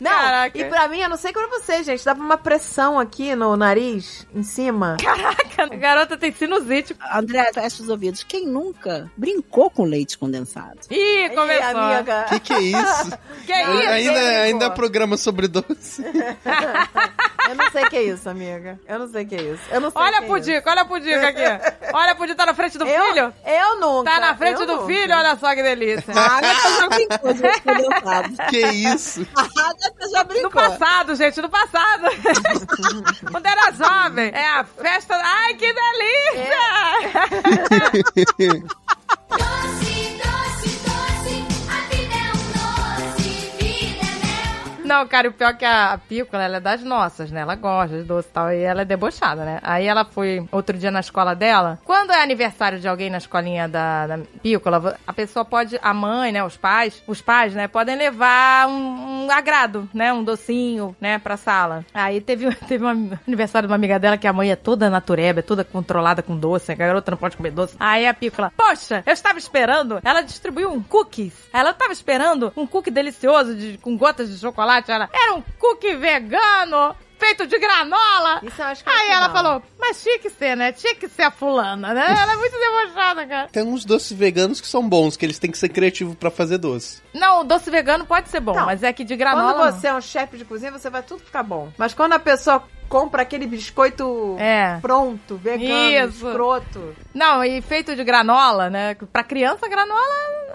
Não, Caraca. e pra mim, eu não sei como você, gente. Dava uma pressão aqui no nariz, em cima. Caraca, a garota tem sinusite. André, fecha os ouvidos. Quem nunca brincou com leite condensado? Ih, começou. amiga. Que que é isso? Que isso? ainda, Ei, ainda programa sobre doce. Eu não sei o que é isso, amiga. Eu não sei o que é isso. Eu não sei Olha o a é isso. Pudica, olha a Pudica aqui. Olha a Pudica, tá na frente do Eu, filho? eu nunca. Tá na frente do nunca. filho? Olha só que delícia. A Agatha já brincou de leite condensado. Que isso? A Agatha já No brincou. passado, gente, no passado. Quando era jovem. É a festa. Ai, que delícia! Doce, Não, cara, o pior é que a, Pícola, ela é das nossas, né? Ela gosta de doce e tal. E ela é debochada, né? Aí ela foi outro dia na escola dela. Quando é aniversário de alguém na escolinha da, da Pícola, a pessoa pode, a mãe, né? Os pais, os pais, né? Podem levar um, um agrado, né? Um docinho, né? Pra sala. Aí teve, teve um aniversário de uma amiga dela que a mãe é toda natureba, é toda controlada com doce. A garota não pode comer doce. Aí a Pícola, poxa, eu estava esperando. Ela distribuiu um cookies. Ela estava esperando um cookie delicioso de, com gotas de chocolate. Era um cookie vegano. Feito de granola. Isso eu acho que é Aí ela não. falou, mas tinha que ser, né? Tinha que ser a fulana, né? Ela é muito debochada, cara. Tem uns doces veganos que são bons, que eles têm que ser criativos pra fazer doce. Não, o doce vegano pode ser bom, Não. mas é que de granola. Quando não. você é um chefe de cozinha, você vai tudo ficar bom. Mas quando a pessoa compra aquele biscoito É. pronto, vegano, Isso. escroto. Não, e feito de granola, né? Pra criança, granola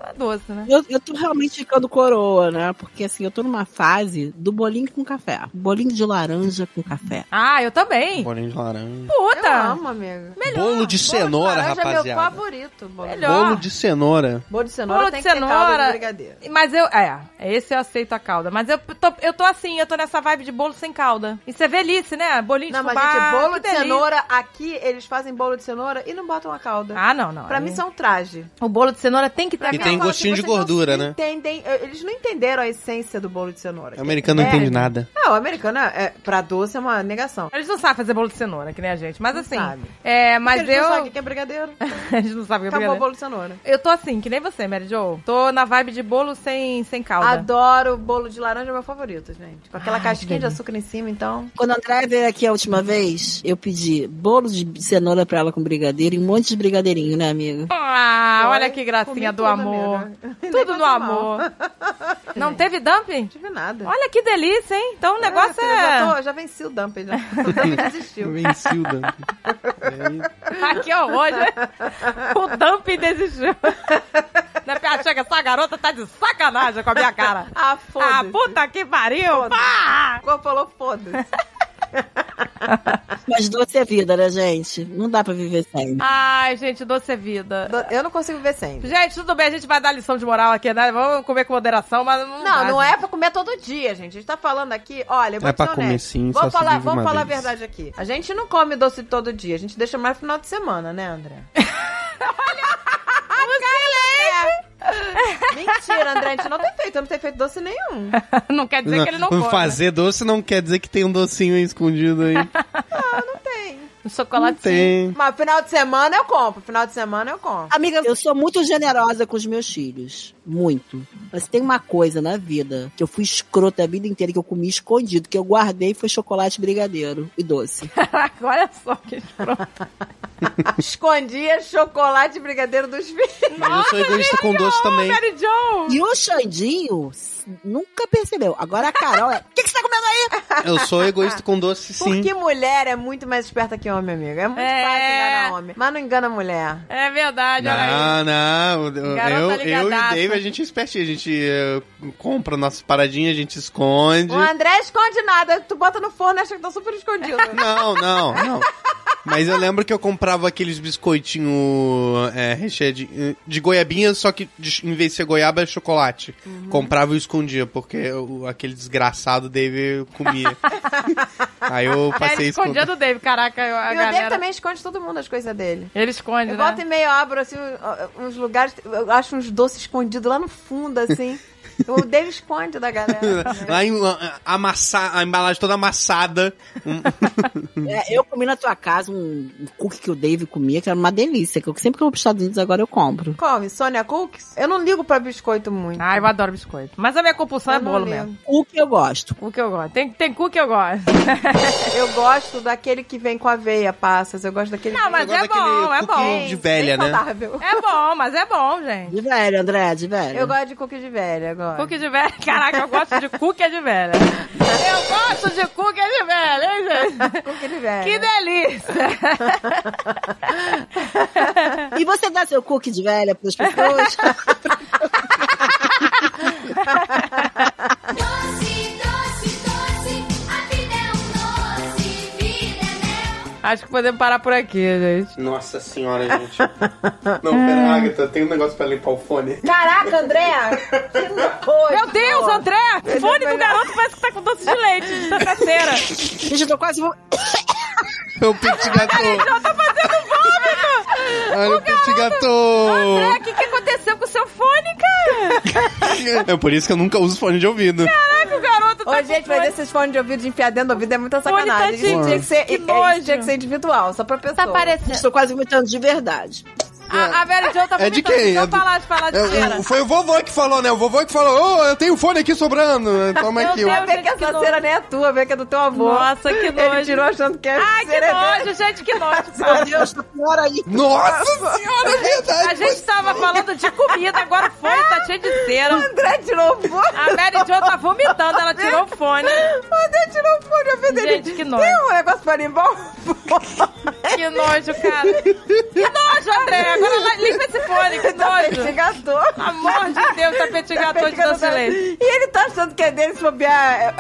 é doce, né? Eu, eu tô realmente ficando coroa, né? Porque assim, eu tô numa fase do bolinho com café. Bolinho de laranja com café. Ah, eu também. Bolinho de laranja. Eu Puta! amo, amiga. Bolo de cenoura, laranja é meu rapaziada. favorito. Bolo, Melhor. Bolo de cenoura. bolo de cenoura Bolo tem de que ter calda cenoura. de brigadeiro. Mas eu, é, esse eu aceito a calda. Mas eu tô, eu tô assim, eu tô nessa vibe de bolo sem calda. Isso é velhice, né? Bolinho de Não, mas fubá, gente, bolo de delícia. cenoura, aqui eles fazem bolo de cenoura e não botam a calda. Ah, não, não. pra Aí- mim isso é um traje. O bolo de cenoura tem que ter a E tem eu gostinho de não gordura, né? Entendem, eles não entenderam a essência do bolo de cenoura. O americano não É. entende nada. Não, o americano, é, é, pra doce é uma negação. Eles não sabem fazer bolo de cenoura, que nem a gente. Mas Não assim, sabe. é, mas Porque eles eu... não sabem o que é brigadeiro. eles não sabem o que é Acabou o brigadeiro. bolo de cenoura. Eu tô assim, que nem você, Mary Jo. Tô na vibe de bolo sem, sem calda. Adoro bolo de laranja, é meu favorito, gente. Com aquela Ai, casquinha de açúcar em cima, então. Quando a André veio aqui a última vez, eu pedi bolo de cenoura pra ela com brigadeiro e um monte de brigadeirinho, né, amiga? Ah, olha que gracinha comi do amor. Tudo no amor. Não teve dumping? Não tive nada. Olha que delícia, hein? Então o negócio filha, é... Já, tô- já venci o dumping, já. O dumping desistiu. Dante. É, Ah, que horror, né? O dumping desistiu. Né, Pia? Chega, essa garota tá de sacanagem com a minha cara. Ah, Ah, foda-se. puta que pariu! Foda-se. Pá! O corpo falou foda-se. Mas doce é vida, né, gente? Não dá pra viver sem. Ai, gente, doce é vida. Eu não consigo ver sem. Gente, tudo bem, a gente vai dar lição de moral aqui, né? Vamos comer com moderação, mas não Não, dá, não gente. é pra comer todo dia, gente. A gente tá falando aqui, olha, eu vou É te pra comer sim, Vamos só se falar, vive vamos uma falar a vez. verdade aqui. A gente não come doce todo dia, a gente deixa mais no final de semana, né, André? Mentira, André, a gente não tem feito, eu não tenho feito doce nenhum. não quer dizer que ele não come. Fazer doce não quer dizer que tem um docinho aí escondido aí. Um chocolatinho. Tem. Mas final de semana eu compro. Final de semana eu compro. Amiga, eu sou muito generosa com os meus filhos. Muito. Mas tem uma coisa na vida que eu fui escrota a vida inteira, que eu comi escondido, que eu guardei foi chocolate brigadeiro e doce. Caraca, olha só que pronto. Escondia chocolate e brigadeiro dos filhos. Mas eu sou egoísta com doce também. Mary Jo! E o Xandinho nunca percebeu. Agora a Carol é. O que, que você tá comendo aí? Eu sou egoísta com doce, sim. Porque mulher é muito mais esperta que homem, amiga. É muito É. fácil enganar homem. Mas não engana mulher. É verdade, olha aí. Não, não. Eu, eu, e o. Dave, a gente é espertinho. A gente eh, compra nossas paradinhas, a gente esconde. O André esconde nada. Tu bota no forno e acha que tá super escondido. Não, não, não. Mas eu lembro que eu comprava aqueles biscoitinhos é, recheios de, de goiabinha, só que de- em vez de ser goiaba, é chocolate. Uhum. Comprava e escondia, porque o- aquele desgraçado Dave comia. Aí eu É, passei isso com... escondia do Dave, caraca, a e o Dave galera... também esconde todo mundo as coisas dele. Ele esconde, Eu né? volta e meio eu abro assim uns lugares, eu acho uns doces escondidos lá no fundo, assim. o Dave esconde da galera. Lá em, a, amassar, a embalagem toda amassada. É, eu comi na tua casa um, um cookie que o Dave comia, que era uma delícia. Que eu, sempre que eu vou pros Estados Unidos agora eu compro. Come, Sônia Cookies? Eu não ligo pra biscoito muito. Ah, eu adoro biscoito. Mas a minha compulsão Eu é bolo ligo. mesmo. Cookie eu gosto. Que eu gosto. Tem, tem que eu gosto. Eu gosto daquele que vem com aveia, passas. Eu gosto daquele Não, mas é bom, é cookie bom. de velha, né? saudável. É bom, mas é bom, gente. De velho, André, de velho. Eu gosto de cookie de velha agora. Cookie de velha. Caraca, eu gosto de cookie de velha. Eu gosto de cookie de velha, hein, gente? Cookie de velha. Que delícia. E você dá seu cookie de velha pras pessoas? Acho que podemos parar por aqui, gente. Nossa senhora, gente. Não, pera, Agatha, tem um negócio pra limpar o fone. Caraca, André! Que! Meu Deus, André! Fone do garoto parece que tá com doce de leite, de tanta cera. Gente, eu tô quase. É o Petit Gâteau. Já tá fazendo vômito! Olha o Petit Gâteau. André, o que, que aconteceu com o seu fone, cara? É por isso que eu nunca uso fone de ouvido. Caraca, tá Ô, gente, mas esses fones de ouvido de enfiar dentro do ouvido é muita Fone sacanagem. tadinho. Isso tinha que ser, Que é, nojo. tinha que ser individual, só pra pessoa. Tá parecendo. Estou quase vomitando de verdade. A, a Mary Jo tá É de quem? Não É do- falar de falar de É, cera. o- foi o vovô que falou, né? O vovô que falou, ô, eu tenho fone aqui sobrando. Toma Meu aqui. Deus. ó. Vê que essa nojo. cera nem é tua, vê que é do teu avô. Nossa, que nojo. Ele tirou achando que é Ai, que dele. nojo, gente, que nojo. Meu Deus, pior aí. Nossa senhora, é verdade. A gente tava falando de comida, agora o fone tá cheio de cera. André tirou o fone. A Mary Jo tá vomitando, ela tirou o fone. O André tirou o fone, eu vi dele. Gente, que nojo. Tem um negócio pra limpar o fone. Que nojo, cara. Que nojo, André. Agora lá- limpa esse fone, que nojo. Investigador. Amor de Deus, tá tapete gato de doce de leite. E ele tá achando que é dele se bobear.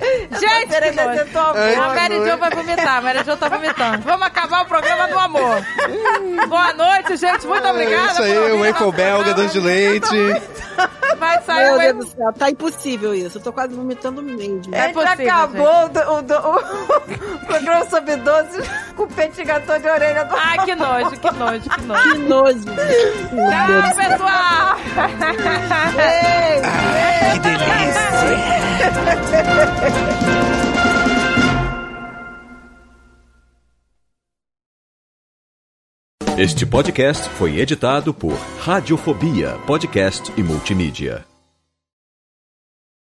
Gente, que nojo. A Mary Jo vai vomitar, a Mary Jo tá vomitando. Vamos acabar o programa do amor. Boa noite, gente. Muito obrigada. É isso por aí, o Waffle Belga, doce de leite. Vai sair Meu o Deus do céu, tá impossível isso. Eu tô quase vomitando mesmo. É possível, acabou o, programa sobre doces com o gâteau de orelha do Ai, que nojo, que nojo, que nojo. Tchau, do céu. pessoal. Que delícia. Este podcast foi editado por Radiofobia, podcast e multimídia.